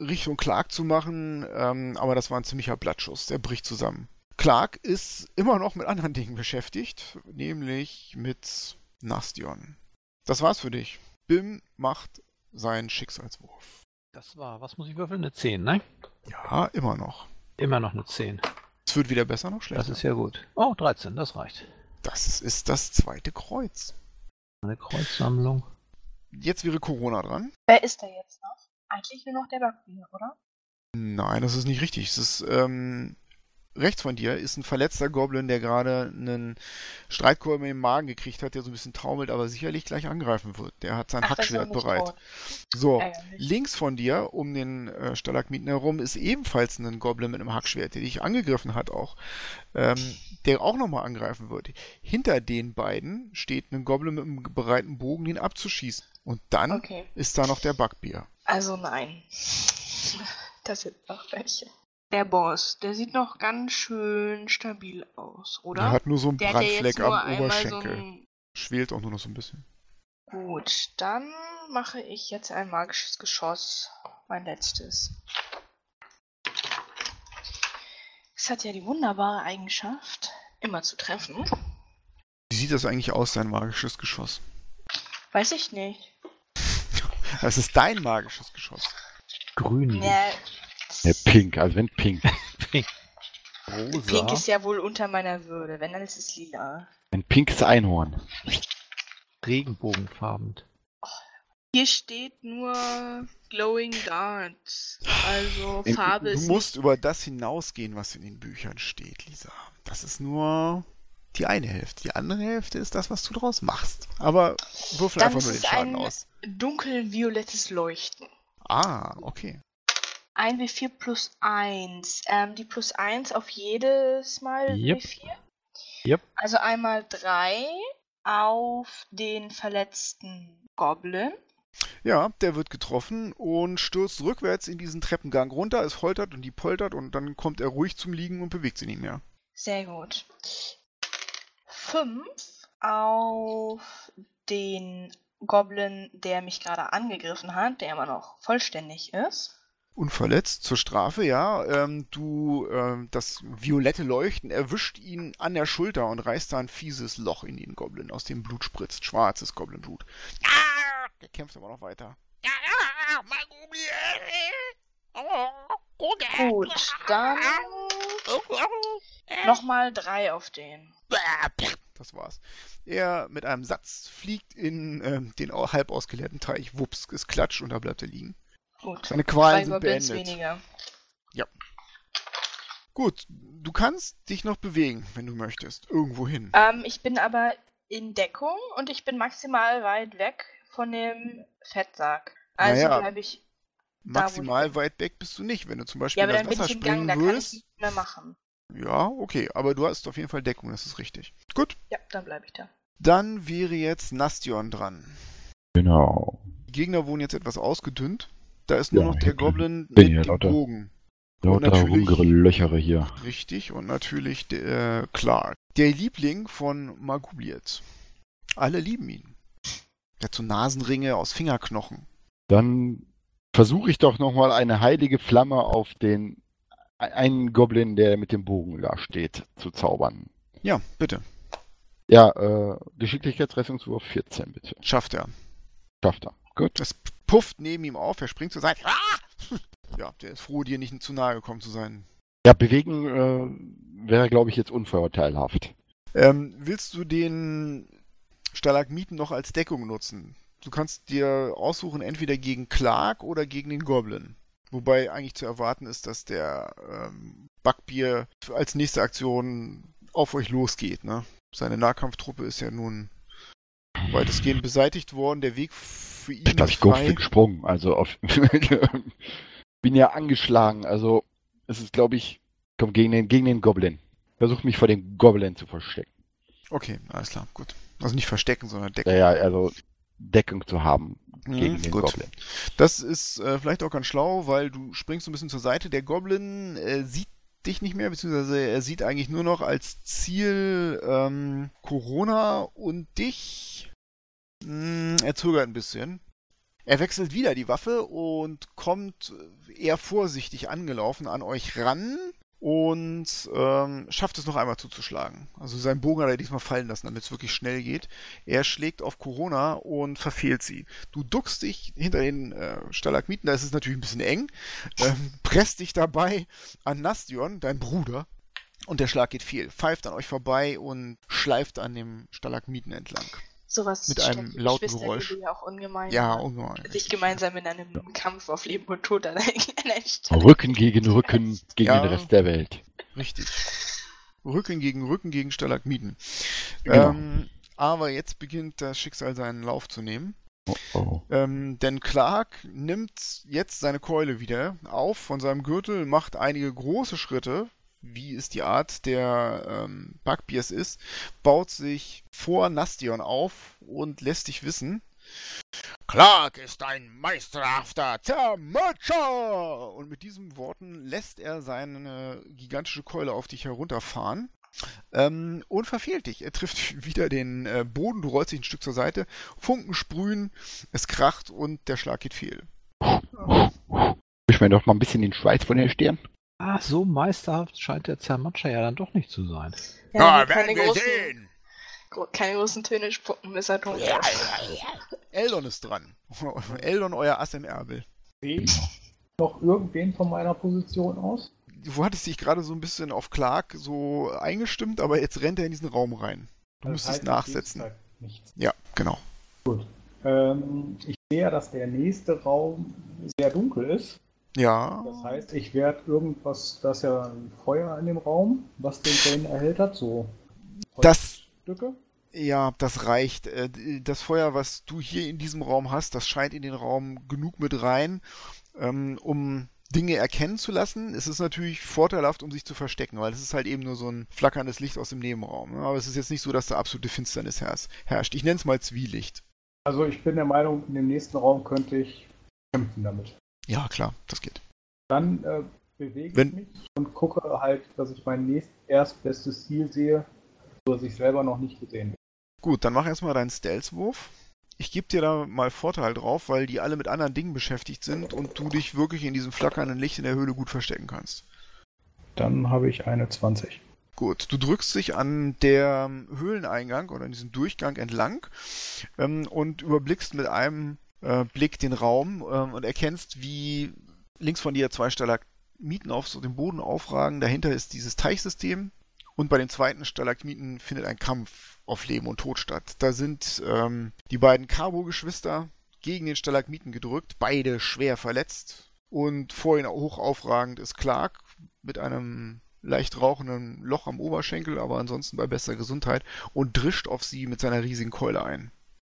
Richtung Clark zu machen, ähm, aber das war ein ziemlicher Blattschuss. Der bricht zusammen. Clark ist immer noch mit anderen Dingen beschäftigt, nämlich mit Nastion. Das war's für dich. Bim macht seinen Schicksalswurf. Das war, was muss ich würfeln? Eine 10, ne? Ja, immer noch. Immer noch eine 10. Es wird weder besser noch schlechter. Das ist ja gut. Oh, 13, das reicht. Das ist das zweite Kreuz. Eine Kreuzsammlung. Jetzt wäre Corona dran. Wer ist da jetzt noch? Eigentlich nur noch der Backbier, oder? Nein, das ist nicht richtig. Es ist, ähm, rechts von dir ist ein verletzter Goblin, der gerade einen Streitkolben den Magen gekriegt hat, der so ein bisschen taumelt, aber sicherlich gleich angreifen wird. Der hat sein Ach, Hackschwert bereit. tot. So, Ärgerlich. links von dir, um den äh, Stalagmiten herum, ist ebenfalls ein Goblin mit einem Hackschwert, der dich angegriffen hat auch, ähm, der auch nochmal angreifen wird. Hinter den beiden steht ein Goblin mit einem bereiten Bogen, den abzuschießen. Und dann Okay. ist da noch der Backbier. Also nein. Das sind noch welche. Der Boss, der sieht noch ganz schön stabil aus, oder? Der hat nur so einen Der Brandfleck nur am so Oberschenkel. ein... Schwelt auch nur noch so ein bisschen. Gut, dann mache ich jetzt ein magisches Geschoss. Mein letztes. Es hat ja die wunderbare Eigenschaft, immer zu treffen. Wie sieht das eigentlich aus, dein magisches Geschoss? Weiß ich nicht. Das ist dein magisches Geschoss. Grün. Ja, Ja, pink, also wenn pink. Rosa. Pink ist ja wohl unter meiner Würde. Wenn, dann ist es lila. Ein pinkes Einhorn. Regenbogenfarben. Hier steht nur Glowing Darts. Also Farbe du ist musst über das hinausgehen, was in den Büchern steht, Lisa. Das ist nur die eine Hälfte. Die andere Hälfte ist das, was du draus machst. Aber würfel Dann einfach nur den Schaden ein- aus. dunkelviolettes Leuchten. Ah, okay. 1W4 plus 1. Ähm, die plus 1 auf jedes Mal Yep. W4. Yep. Also einmal 3 auf den verletzten Goblin. Ja, der wird getroffen und stürzt rückwärts in diesen Treppengang runter. Es holtert und die poltert und dann kommt er ruhig zum Liegen und bewegt sich nicht mehr. Sehr gut. 5 auf den Goblin, der mich gerade angegriffen hat, der immer noch vollständig ist. Unverletzt zur Strafe, ja. Ähm, du, ähm, das violette Leuchten erwischt ihn an der Schulter und reißt da ein fieses Loch in den Goblin, aus dem Blut spritzt. Schwarzes Goblinblut. Ah, der kämpft aber noch weiter. Gut, dann nochmal 3 auf den. Das war's. Er mit einem Satz fliegt in ähm, den halb ausgeleerten Teich. Wups, es klatscht und da bleibt er liegen. Gut. Seine Qualen Zwei sind Goblins beendet. weniger. Gut, du kannst dich noch bewegen, wenn du möchtest. Irgendwo hin. Ähm, ich bin aber in Deckung und ich bin maximal weit weg von dem Fettsack. Also Naja, bleibe ich. da, wo Maximal ich weit weg bist du nicht. Wenn du zum Beispiel Ja, aber in das dann bin Wasser ich im Gang, springen da kann ich würdest. mehr machen. Ja, okay, aber du hast auf jeden Fall Deckung, das ist richtig. Gut, Ja, dann bleibe ich da. dann wäre jetzt Nastion dran. Genau. Die Gegner wurden jetzt etwas ausgedünnt. Da ist nur Ja, noch der Goblin mit dem lauter- Bogen. Lauter Rumgelöchere hier. Richtig, und natürlich der äh, Clark. Der Liebling von Magubliet. Alle lieben ihn. Der hat so Nasenringe aus Fingerknochen. Dann versuche ich doch nochmal eine heilige Flamme auf den einen Goblin, der mit dem Bogen da steht, zu zaubern. Ja, bitte. Ja, äh, Geschicklichkeitsrechnungswurf 14, bitte. Schafft er. Schafft er. Gut. Es pufft neben ihm auf, er springt zur Seite. Ah! Ja, der ist froh, dir nicht zu nahe gekommen zu sein. Ja, bewegen äh, wäre, glaube ich, jetzt unvorteilhaft. Ähm, willst du den Stalagmiten noch als Deckung nutzen? Du kannst dir aussuchen, entweder gegen Clark oder gegen den Goblin. Wobei eigentlich zu erwarten ist, dass der ähm, Backbier als nächste Aktion auf euch losgeht. Ne? Seine Nahkampftruppe ist ja nun weitestgehend beseitigt worden. Der Weg für ihn Ich glaube, ist ich den Sprung. Also auf bin ja angeschlagen. Also es ist, glaube ich, komm gegen den, gegen den Goblin. Versuch mich vor dem Goblin zu verstecken. Okay, alles klar, gut. Also nicht verstecken, sondern decken. Ja, ja, also Deckung zu haben. gegen Mhm, den gut. Goblin. Das ist äh, vielleicht auch ganz schlau, weil du springst so ein bisschen zur Seite. Der Goblin äh, sieht dich nicht mehr, beziehungsweise er sieht eigentlich nur noch als Ziel ähm, Corona und dich. Hm, er zögert ein bisschen. Er wechselt wieder die Waffe und kommt eher vorsichtig angelaufen an euch ran und ähm, schafft es noch einmal zuzuschlagen. Also sein Bogen hat er diesmal fallen lassen, damit es wirklich schnell geht. Er schlägt auf Corona und verfehlt sie. Du duckst dich hinter den äh, Stalagmiten, da ist es natürlich ein bisschen eng, ähm, presst dich dabei an Nastion, dein Bruder, und der Schlag geht fehl. Pfeift an euch vorbei und schleift an dem Stalagmiten entlang. Sowas Mit einem lauten Geräusch. ja auch ungemein. Ja, ungemein. Sich gemeinsam in einem Kampf auf Leben und Tod an einer Stelle. Rücken gegen Rücken gegen Ja. den Rest der Welt. Richtig. Rücken gegen Rücken gegen Stalagmiten. Genau. Ähm, aber jetzt beginnt das Schicksal seinen Lauf zu nehmen. Oh, oh. Ähm, denn Clark nimmt jetzt seine Keule wieder auf von seinem Gürtel, macht einige große Schritte, wie es die Art der ähm, Bugbears ist, baut sich vor Nastion auf und lässt dich wissen. Clark ist ein meisterhafter Zermatscher! Und mit diesen Worten lässt er seine gigantische Keule auf dich herunterfahren. Ähm, und verfehlt dich. Er trifft wieder den äh, Boden, du rollst dich ein Stück zur Seite, Funken sprühen, es kracht und der Schlag geht fehl. Wisch mir doch mal ein bisschen den Schweiß von der Stirn. Ah, so meisterhaft scheint der Zermatscher ja dann doch nicht zu sein. Ja, keine, großen, gro keine großen Töne spucken, bis er tot Ja, ist. ja, ja. Eldon ist dran. Eldon, euer Ass im Ärmel. Sehe ich noch irgendwen von meiner Position aus? Du hattest dich gerade so ein bisschen auf Clark so eingestimmt, aber jetzt rennt er in diesen Raum rein. Du Das müsstest heißt, nachsetzen. halt Nichts. Ja, genau. Ähm, ich sehe ja, dass der nächste Raum sehr dunkel ist. Ja. Das heißt, ich werde irgendwas, da ist ja ein Feuer in dem Raum, was den Drain erhellt hat, so Das, Stücke. ja, das reicht. Äh, Das Feuer, was du hier in diesem Raum hast, das scheint in den Raum genug mit rein, ähm, um Dinge erkennen zu lassen. Es ist natürlich vorteilhaft, um sich zu verstecken, weil es ist halt eben nur so ein flackerndes Licht aus dem Nebenraum. ne? Aber es ist jetzt nicht so, dass da absolute Finsternis herrs- herrscht. Ich nenne es mal Zwielicht. Also ich bin der Meinung, in dem nächsten Raum könnte ich kämpfen damit. Ja, klar, das geht. Dann äh, bewege Wenn- ich mich und gucke halt, dass ich mein nächst erstbestes Ziel sehe, so dass ich selber noch nicht gesehen bin. Gut, dann mach erstmal deinen Stealth-Wurf. Ich gebe dir da mal Vorteil drauf, weil die alle mit anderen Dingen beschäftigt sind und du dich wirklich in diesem flackernden Licht in der Höhle gut verstecken kannst. Dann habe ich eine 20. Gut, du drückst dich an der ähm, Höhleneingang oder an diesem Durchgang entlang ähm, und überblickst mit einem äh, Blick den Raum ähm, und erkennst, wie links von dir zwei Stalagmiten auf so dem Boden aufragen. Dahinter ist dieses Teichsystem und bei dem zweiten Stalagmiten findet ein Kampf auf Leben und Tod statt. Da sind ähm, die beiden Carbo-Geschwister gegen den Stalagmiten gedrückt, beide schwer verletzt und vor ihnen hoch aufragend ist Clark mit einem leicht rauchenden Loch am Oberschenkel, aber ansonsten bei bester Gesundheit und drischt auf sie mit seiner riesigen Keule ein.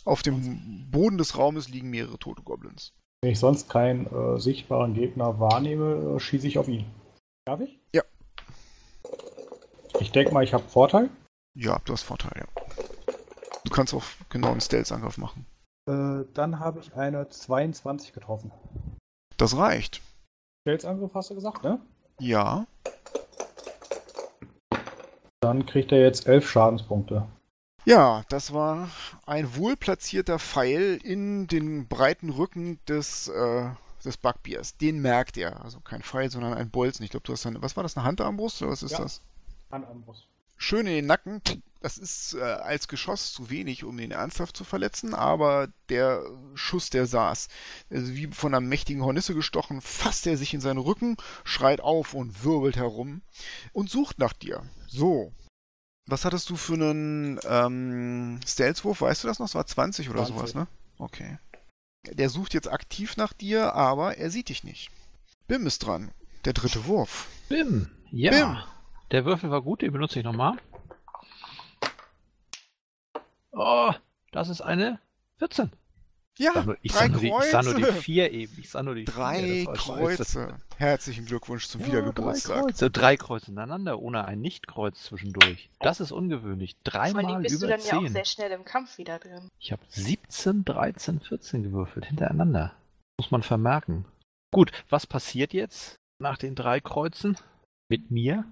Auf dem Boden des Raumes liegen mehrere tote Goblins. Wenn ich sonst keinen äh, sichtbaren Gegner wahrnehme, äh, schieße ich auf ihn. Darf ich? Ja. Ich denke mal, ich habe Vorteil. Ja, du hast Vorteil, ja. Du kannst auch genau einen Stealth-Angriff machen. Äh, dann habe ich eine 22 getroffen. Das reicht. Stealth-Angriff hast du gesagt, ne? Ja. Dann kriegt er jetzt 11 Schadenspunkte. Ja, das war ein wohlplatzierter Pfeil in den breiten Rücken des, äh, des Bugbears. Den merkt er. Also kein Pfeil, sondern ein Bolzen. Ich glaube, du hast eine, was war das, eine Handarmbrust oder was ist Ja. das? An Ambrus. schön in den Nacken. Das ist äh, als Geschoss zu wenig, um ihn ernsthaft zu verletzen, aber der Schuss, der saß. Also wie von einer mächtigen Hornisse gestochen, fasst er sich in seinen Rücken, schreit auf und wirbelt herum und sucht nach dir. So. Was hattest du für einen ähm, Stealth-Wurf? Weißt du das noch? Es war 20 oder 20. sowas, ne? Okay. Der sucht jetzt aktiv nach dir, aber er sieht dich nicht. Bim ist dran. Der dritte Wurf. Bim. Ja. Bim. Der Würfel war gut, den benutze ich nochmal. Oh, das ist eine 14. Ja, nur, ich, drei sag nur die, ich sag nur die Kreuze. vier eben. Ich sag nur die Drei vier. Kreuze. Herzlichen Glückwunsch zum Ja, Wiedergeburtstag. Drei Kreuze. drei Kreuze hintereinander, ohne ein Nicht-Kreuz zwischendurch. Das ist ungewöhnlich. Dreimal bist du über dann ja auch zehn. sehr schnell im Kampf wieder drin. Ich habe 17, 13, 14 gewürfelt hintereinander. Muss man vermerken. Gut, was passiert jetzt nach den drei Kreuzen mit mir?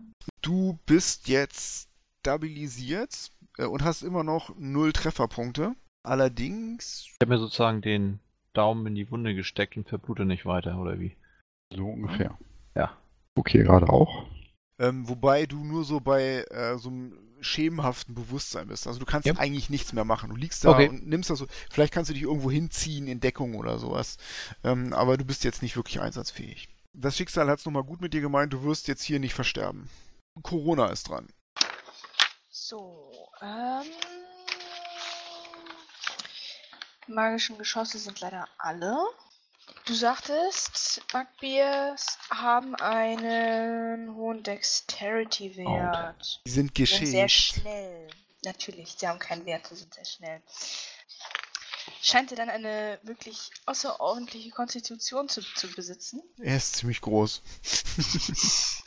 Du bist jetzt stabilisiert äh, und hast immer noch null Trefferpunkte. Allerdings, Ich habe mir sozusagen den Daumen in die Wunde gesteckt und verblute nicht weiter, oder wie? So ungefähr. Ja. Okay, gerade auch. ähm, wobei du nur so bei äh, so einem schemenhaften Bewusstsein bist. Also du kannst Ja. eigentlich nichts mehr machen. Du liegst da Okay. und nimmst das so. Vielleicht kannst du dich irgendwo hinziehen in Deckung oder sowas. Ähm, aber du bist jetzt nicht wirklich einsatzfähig. Das Schicksal hat es nochmal gut mit dir gemeint. Du wirst jetzt hier nicht versterben. Corona ist dran. So, ähm. Magischen Geschosse sind leider alle. Du sagtest, Bugbears haben einen hohen Dexterity-Wert. Die sind sind sehr schnell. Natürlich, sie haben keinen Wert, sie sind sehr schnell. Scheint er dann eine wirklich außerordentliche Konstitution zu, zu besitzen. Er ist ziemlich groß.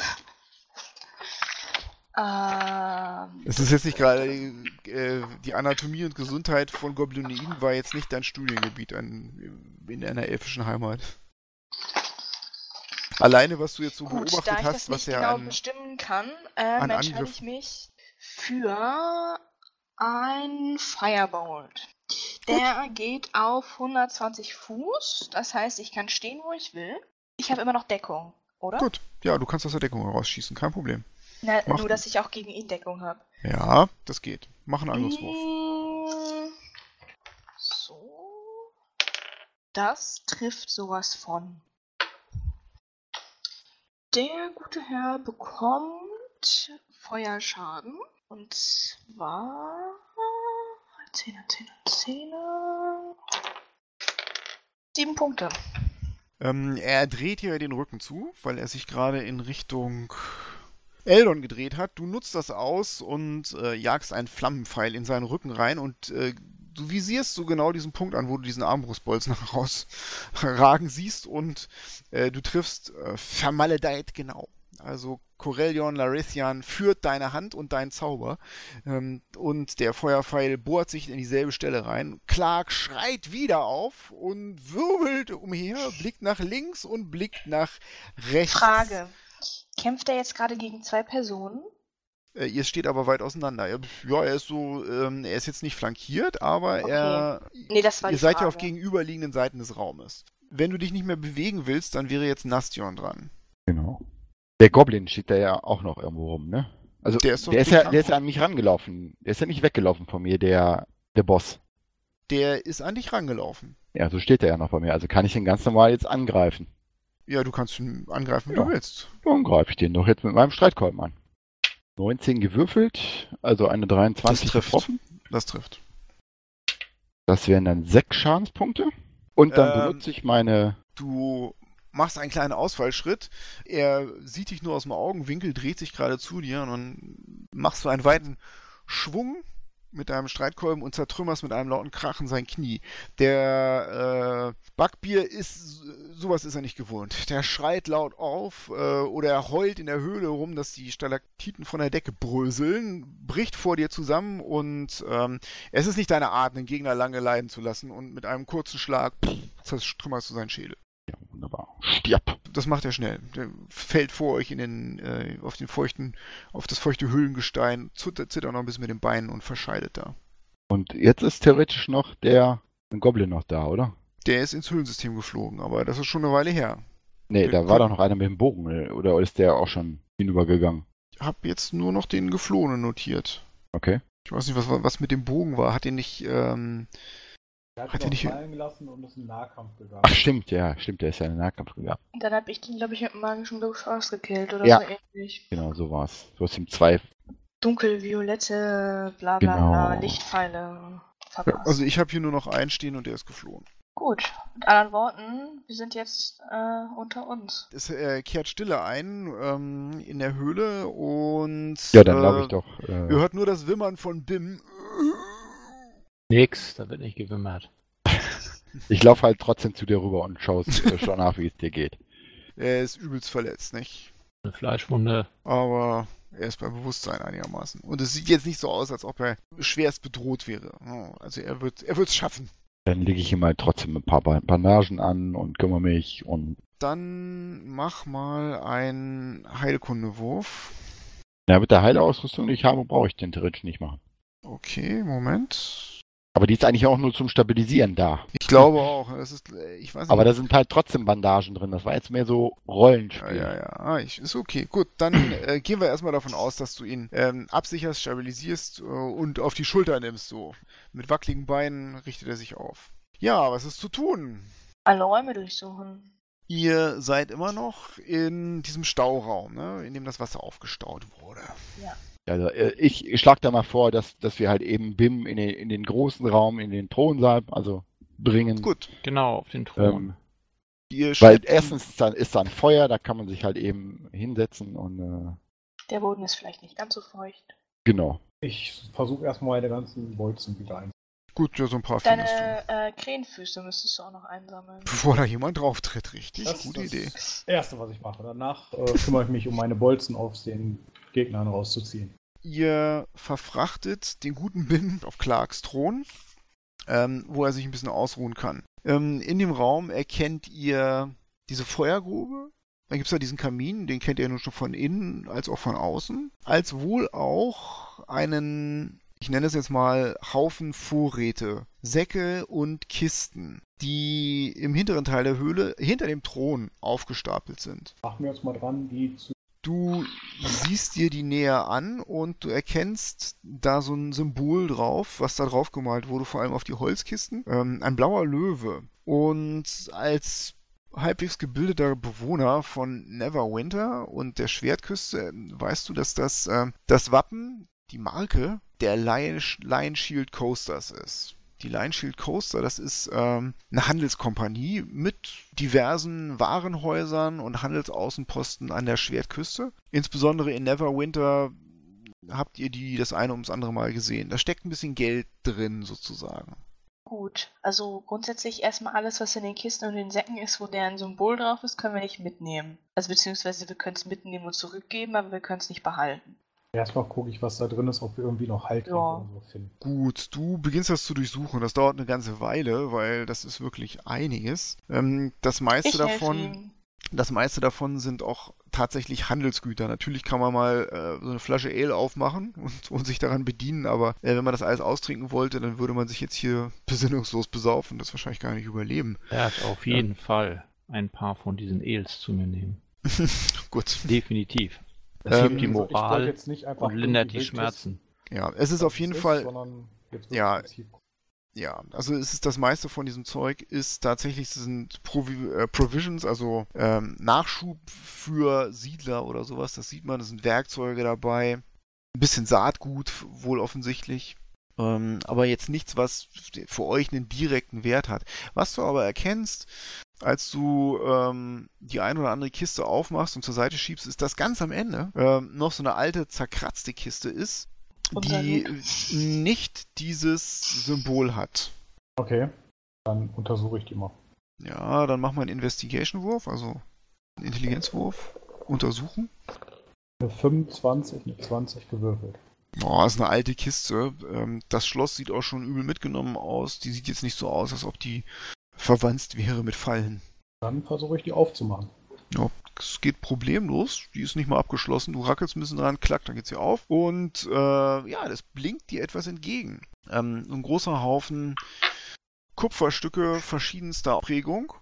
Ähm, Es ist jetzt nicht gerade äh, die Anatomie und Gesundheit von Goblinoiden war jetzt nicht dein Studiengebiet an, in einer elfischen Heimat. Alleine, was du jetzt so gut, beobachtet da ich hast, das was nicht er genau an, bestimmen kann, äh, an entscheide Angriff- ich mich für ein Firebolt. Der geht auf 120 Fuß, das heißt, ich kann stehen, wo ich will. Ich habe immer noch Deckung, oder? Gut, ja, du kannst aus der Deckung herausschießen, kein Problem. Na, Mach- nur, dass ich auch gegen ihn Deckung habe. Ja, das geht. Mach einen Angriffswurf. Mm, So. Das trifft sowas von. Der gute Herr bekommt Feuerschaden. Und zwar. 10er, 10er, 10er. Sieben Punkte. Ähm, er dreht dir den Rücken zu, weil er sich gerade in Richtung Eldon gedreht hat. Du nutzt das aus und äh, jagst einen Flammenpfeil in seinen Rücken rein und äh, du visierst so genau diesen Punkt an, wo du diesen Armbrustbolzen rausragen siehst und äh, du triffst äh, vermaledeit genau. Also Corellion Larithian führt deine Hand und deinen Zauber ähm, und der Feuerpfeil bohrt sich in dieselbe Stelle rein. Clark schreit wieder auf und wirbelt umher, blickt nach links und blickt nach rechts. Frage. Kämpft er jetzt gerade gegen zwei Personen? Äh, ihr steht aber weit auseinander. Er, ja, er ist so, ähm, er ist jetzt nicht flankiert, aber Okay. er, Nee, das war ihr seid Frage. ja auf gegenüberliegenden Seiten des Raumes. Wenn du dich nicht mehr bewegen willst, dann wäre jetzt Nastion dran. Genau. Der Goblin steht da ja auch noch irgendwo rum, ne? Also Der ist der ist ja, der ist ja an mich rangelaufen. Der ist ja nicht weggelaufen von mir, der, der Boss. Der ist an dich rangelaufen. Ja, so steht er ja noch bei mir. Also kann ich den ganz normal jetzt angreifen. Ja, du kannst ihn angreifen, wie Ja. du willst. Dann greife ich den doch jetzt mit meinem Streitkolben an. 19 gewürfelt, also eine 23 Das trifft. getroffen. Das trifft. Das wären dann sechs Schadenspunkte. Und dann Ähm, benutze ich meine. Du machst einen kleinen Ausfallschritt. Er sieht dich nur aus dem Augenwinkel, dreht sich gerade zu dir und dann machst du einen weiten Schwung mit deinem Streitkolben und zertrümmerst mit einem lauten Krachen sein Knie. Der äh, Backbier ist, sowas ist er nicht gewohnt. Der schreit laut auf äh, oder er heult in der Höhle rum, dass die Stalaktiten von der Decke bröseln, bricht vor dir zusammen und ähm, es ist nicht deine Art, einen Gegner lange leiden zu lassen und mit einem kurzen Schlag pff, zertrümmerst du seinen Schädel. Wunderbar. Stirb. Das macht er schnell. Der fällt vor euch in den, äh, auf den feuchten, auf das feuchte Höhlengestein, zittert, zittert noch ein bisschen mit den Beinen und verscheidet da. Und jetzt ist theoretisch noch der Goblin noch da, oder? Der ist ins Höhlensystem geflogen, aber das ist schon eine Weile her. Nee, Der da war doch noch einer mit dem Bogen, äh, oder ist der auch schon hinübergegangen? Ich habe jetzt nur noch den Geflohenen notiert. Okay. Ich weiß nicht, was, was mit dem Bogen war. Hat den nicht, ähm, Er hat Hat er ihn nicht- fallen gelassen und ist in den Nahkampf gegangen. Ach, stimmt, ja, stimmt, der ist ja in den Nahkampf gegangen. Und dann habe ich den, glaube ich, mit magischen Geschoss gekillt oder Ja. so ähnlich. Genau, so war's. Du hast ihm zwei. Dunkelviolette, bla bla bla, Genau. Lichtpfeile verpasst. also ich habe hier nur noch einen stehen und der ist geflohen. Gut, mit anderen Worten, wir sind jetzt äh, unter uns. Es äh, kehrt Stille ein ähm, in der Höhle und Ja, dann äh, glaube ich doch. Ihr Äh, hört nur das Wimmern von Bim. Nix, da wird nicht gewimmert. Ich laufe halt trotzdem zu dir rüber und schaue äh, schau nach, wie es dir geht. Er ist übelst verletzt, nicht? Eine Fleischwunde. Aber er ist bei Bewusstsein einigermaßen. Und es sieht jetzt nicht so aus, als ob er schwerst bedroht wäre. Also er wird er wird's schaffen. Dann lege ich ihm halt trotzdem ein paar Ba- Bandagen an und kümmere mich und Dann mach mal einen Heilkundewurf. ja, mit der Heilausrüstung, die ich habe, brauche ich den theoretisch nicht machen. Okay, Moment. Aber die ist eigentlich auch nur zum Stabilisieren da. Ich glaube auch. Das ist, äh, ich weiß nicht. Aber da sind halt trotzdem Bandagen drin. Das war jetzt mehr so Ja, Rollenspiel. ja, ja. Ah, ich, ist okay. Gut, dann äh, gehen wir erstmal davon aus, dass du ihn ähm, absicherst, stabilisierst äh, und auf die Schulter nimmst. So. Mit wackeligen Beinen richtet er sich auf. Ja, was ist zu tun? Alle Räume durchsuchen. Ihr seid immer noch in diesem Stauraum, ne, in dem das Wasser aufgestaut wurde. Also, äh, ich, ich schlage da mal vor, dass, dass wir halt eben BIM in den, in den großen Raum, in den Thronsaal, also bringen. Gut, Genau, auf den Thron. Ähm, weil erstens ist da, ist da ein Feuer, da kann man sich halt eben hinsetzen und äh, Der Boden ist vielleicht nicht ganz so feucht. genau. Ich versuche erstmal meine ganzen Bolzen wieder ein. Gut, ja, so ein paar findest du. Deine äh, Krähenfüße müsstest du auch noch einsammeln. Bevor da jemand drauf tritt, richtig? Das Gute ist Idee. das Erste, was ich mache. Danach äh, kümmere ich mich um meine Bolzen aus den Gegnern rauszuziehen. Ihr verfrachtet den guten Bin auf Clarks Thron, ähm, wo er sich ein bisschen ausruhen kann. Ähm, in dem Raum erkennt ihr diese Feuergrube. Dann gibt es da diesen Kamin, den kennt ihr nun schon von innen als auch von außen. Als wohl auch einen, ich nenne es jetzt mal, Haufen Vorräte, Säcke und Kisten, die im hinteren Teil der Höhle hinter dem Thron aufgestapelt sind. Machen wir uns mal dran, die zu. Du siehst dir die näher an und du erkennst da so ein Symbol drauf, was da drauf gemalt wurde, vor allem auf die Holzkisten. Ähm, ein blauer Löwe. Und als halbwegs gebildeter Bewohner von Neverwinter und der Schwertküste äh, weißt du, dass das ähm, das Wappen, die Marke der Lion, Lion Shield Coasters ist. Die Lion Shield Coaster, das ist ähm, eine Handelskompanie mit diversen Warenhäusern und Handelsaußenposten an der Schwertküste. Insbesondere in Neverwinter habt ihr die das eine ums andere Mal gesehen. Da steckt ein bisschen Geld drin sozusagen. Gut, also grundsätzlich erstmal alles, was in den Kisten und den Säcken ist, wo deren Symbol drauf ist, können wir nicht mitnehmen. Also beziehungsweise wir können es mitnehmen und zurückgeben, aber wir können es nicht behalten. Erstmal gucke ich, was da drin ist, ob wir irgendwie noch Halt Ja. oder so finden. Gut, du beginnst das zu durchsuchen. Das dauert eine ganze Weile, weil das ist wirklich einiges. Ähm, das meiste Ich davon. Das meiste davon sind auch tatsächlich Handelsgüter. Natürlich kann man mal äh, so eine Flasche Ale aufmachen und, und sich daran bedienen, aber äh, wenn man das alles austrinken wollte, dann würde man sich jetzt hier besinnungslos besaufen und das wahrscheinlich gar nicht überleben. Er hat auf jeden Fall ein paar von diesen Els zu mir nehmen. Gut. Definitiv. Das Ähm, hebt die ich wollte Moral jetzt nicht einfach und lindert die Schmerzen. Ja, es ist auf jeden es Fall. Ist, wirklich Ja. Ja, also es ist das meiste von diesem Zeug ist tatsächlich es sind Provi äh, Provisions, also ähm, Nachschub für Siedler oder sowas. Das sieht man, es sind Werkzeuge dabei, ein bisschen Saatgut wohl offensichtlich, ähm, aber jetzt nichts, was für euch einen direkten Wert hat. Was du aber erkennst, als du ähm, die ein oder andere Kiste aufmachst und zur Seite schiebst, ist, dass ganz am Ende ähm, noch so eine alte zerkratzte Kiste ist, die nicht dieses Symbol hat. Okay, dann untersuche ich die mal. Ja, dann mach mal einen Investigation-Wurf, also einen Intelligenzwurf. Untersuchen. Eine 25, eine 20 gewürfelt. Boah, ist eine alte Kiste. Ähm, Das Schloss sieht auch schon übel mitgenommen aus. Die sieht jetzt nicht so aus, als ob die verwandt wäre mit Fallen. Dann versuche ich die aufzumachen. Ja, es geht problemlos. Die ist nicht mal abgeschlossen. Du rackelst ein bisschen dran, klack, dann geht sie auf. Und äh, ja, das blinkt dir etwas entgegen. Ähm, ein großer Haufen Kupferstücke verschiedenster Prägung.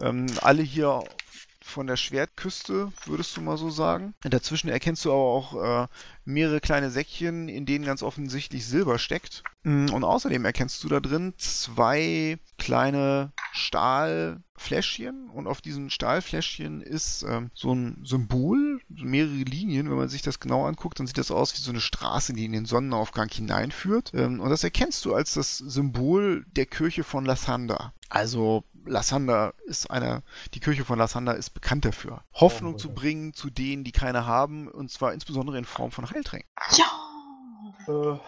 Ähm, alle hier von der Schwertküste, würdest du mal so sagen. Dazwischen erkennst du aber auch äh, mehrere kleine Säckchen, in denen ganz offensichtlich Silber steckt. Mm, Und außerdem erkennst du da drin zwei kleine Stahlfläschchen und auf diesen Stahlfläschchen ist ähm, so ein Symbol, mehrere Linien. Wenn man sich das genau anguckt, dann sieht das aus wie so eine Straße, die in den Sonnenaufgang hineinführt. Ähm, und das erkennst du als das Symbol der Kirche von Lassander. Also Lassander ist einer, die Kirche von Lassander ist bekannt dafür, Hoffnung Oh, zu bringen zu denen, die keine haben, und zwar insbesondere in Form von Heiltränken. Ja! Äh,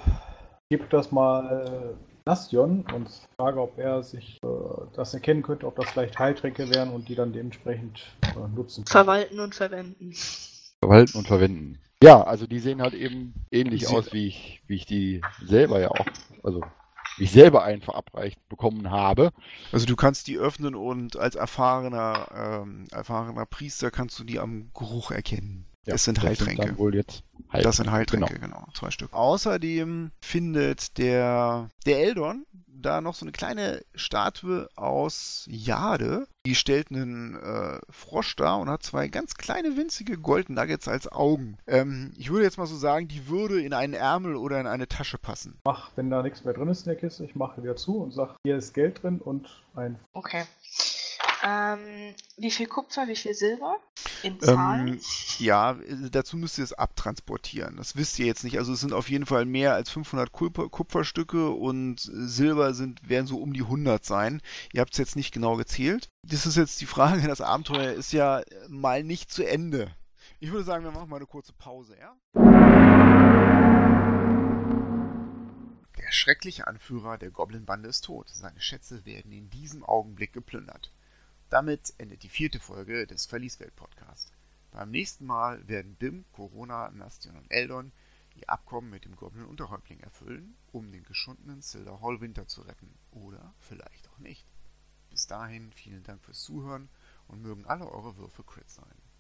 gib das mal Nastion und frage, ob er sich äh, das erkennen könnte, ob das vielleicht Heiltränke wären und die dann dementsprechend äh, nutzen kann. Verwalten und verwenden. Verwalten und verwenden. Ja, also die sehen halt eben ähnlich Die aus, wie ich, wie ich die selber ja auch, also ich selber einen verabreicht bekommen habe. Also du kannst die öffnen und als erfahrener, ähm, erfahrener Priester kannst du die am Geruch erkennen. Das sind Heiltränke. dann wohl jetzt Das sind Heiltränke, Heiltränke, genau. zwei Stück. Außerdem findet der, der Eldon da noch so eine kleine Statue aus Jade. Die stellt einen äh, Frosch dar und hat zwei ganz kleine winzige Goldnuggets als Augen. Ähm, ich würde jetzt mal so sagen, die würde in einen Ärmel oder in eine Tasche passen. Mach, wenn da nichts mehr drin ist in der Kiste, ich mache wieder zu und sag, hier ist Geld drin und ein Okay. Ähm, wie viel Kupfer, wie viel Silber? In Zahlen? Ähm, ja, dazu müsst ihr es abtransportieren. Das wisst ihr jetzt nicht. Also es sind auf jeden Fall mehr als 500 Kupfer, Kupferstücke und Silber sind, werden so um die 100 sein. Ihr habt es jetzt nicht genau gezählt. Das ist jetzt die Frage. Das Abenteuer ist ja mal nicht zu Ende. Ich würde sagen, wir machen mal eine kurze Pause, ja? Der schreckliche Anführer der Goblin-Bande ist tot. Seine Schätze werden in diesem Augenblick geplündert. Damit endet die vierte Folge des Verlieswelt-Podcasts. Beim nächsten Mal werden Dim, Corona, Nastion und Eldon ihr Abkommen mit dem Goblin-Unterhäuptling erfüllen, um den geschundenen Silder Hall Winter zu retten. Oder vielleicht auch nicht. Bis dahin vielen Dank fürs Zuhören und mögen alle eure Würfe Crit sein.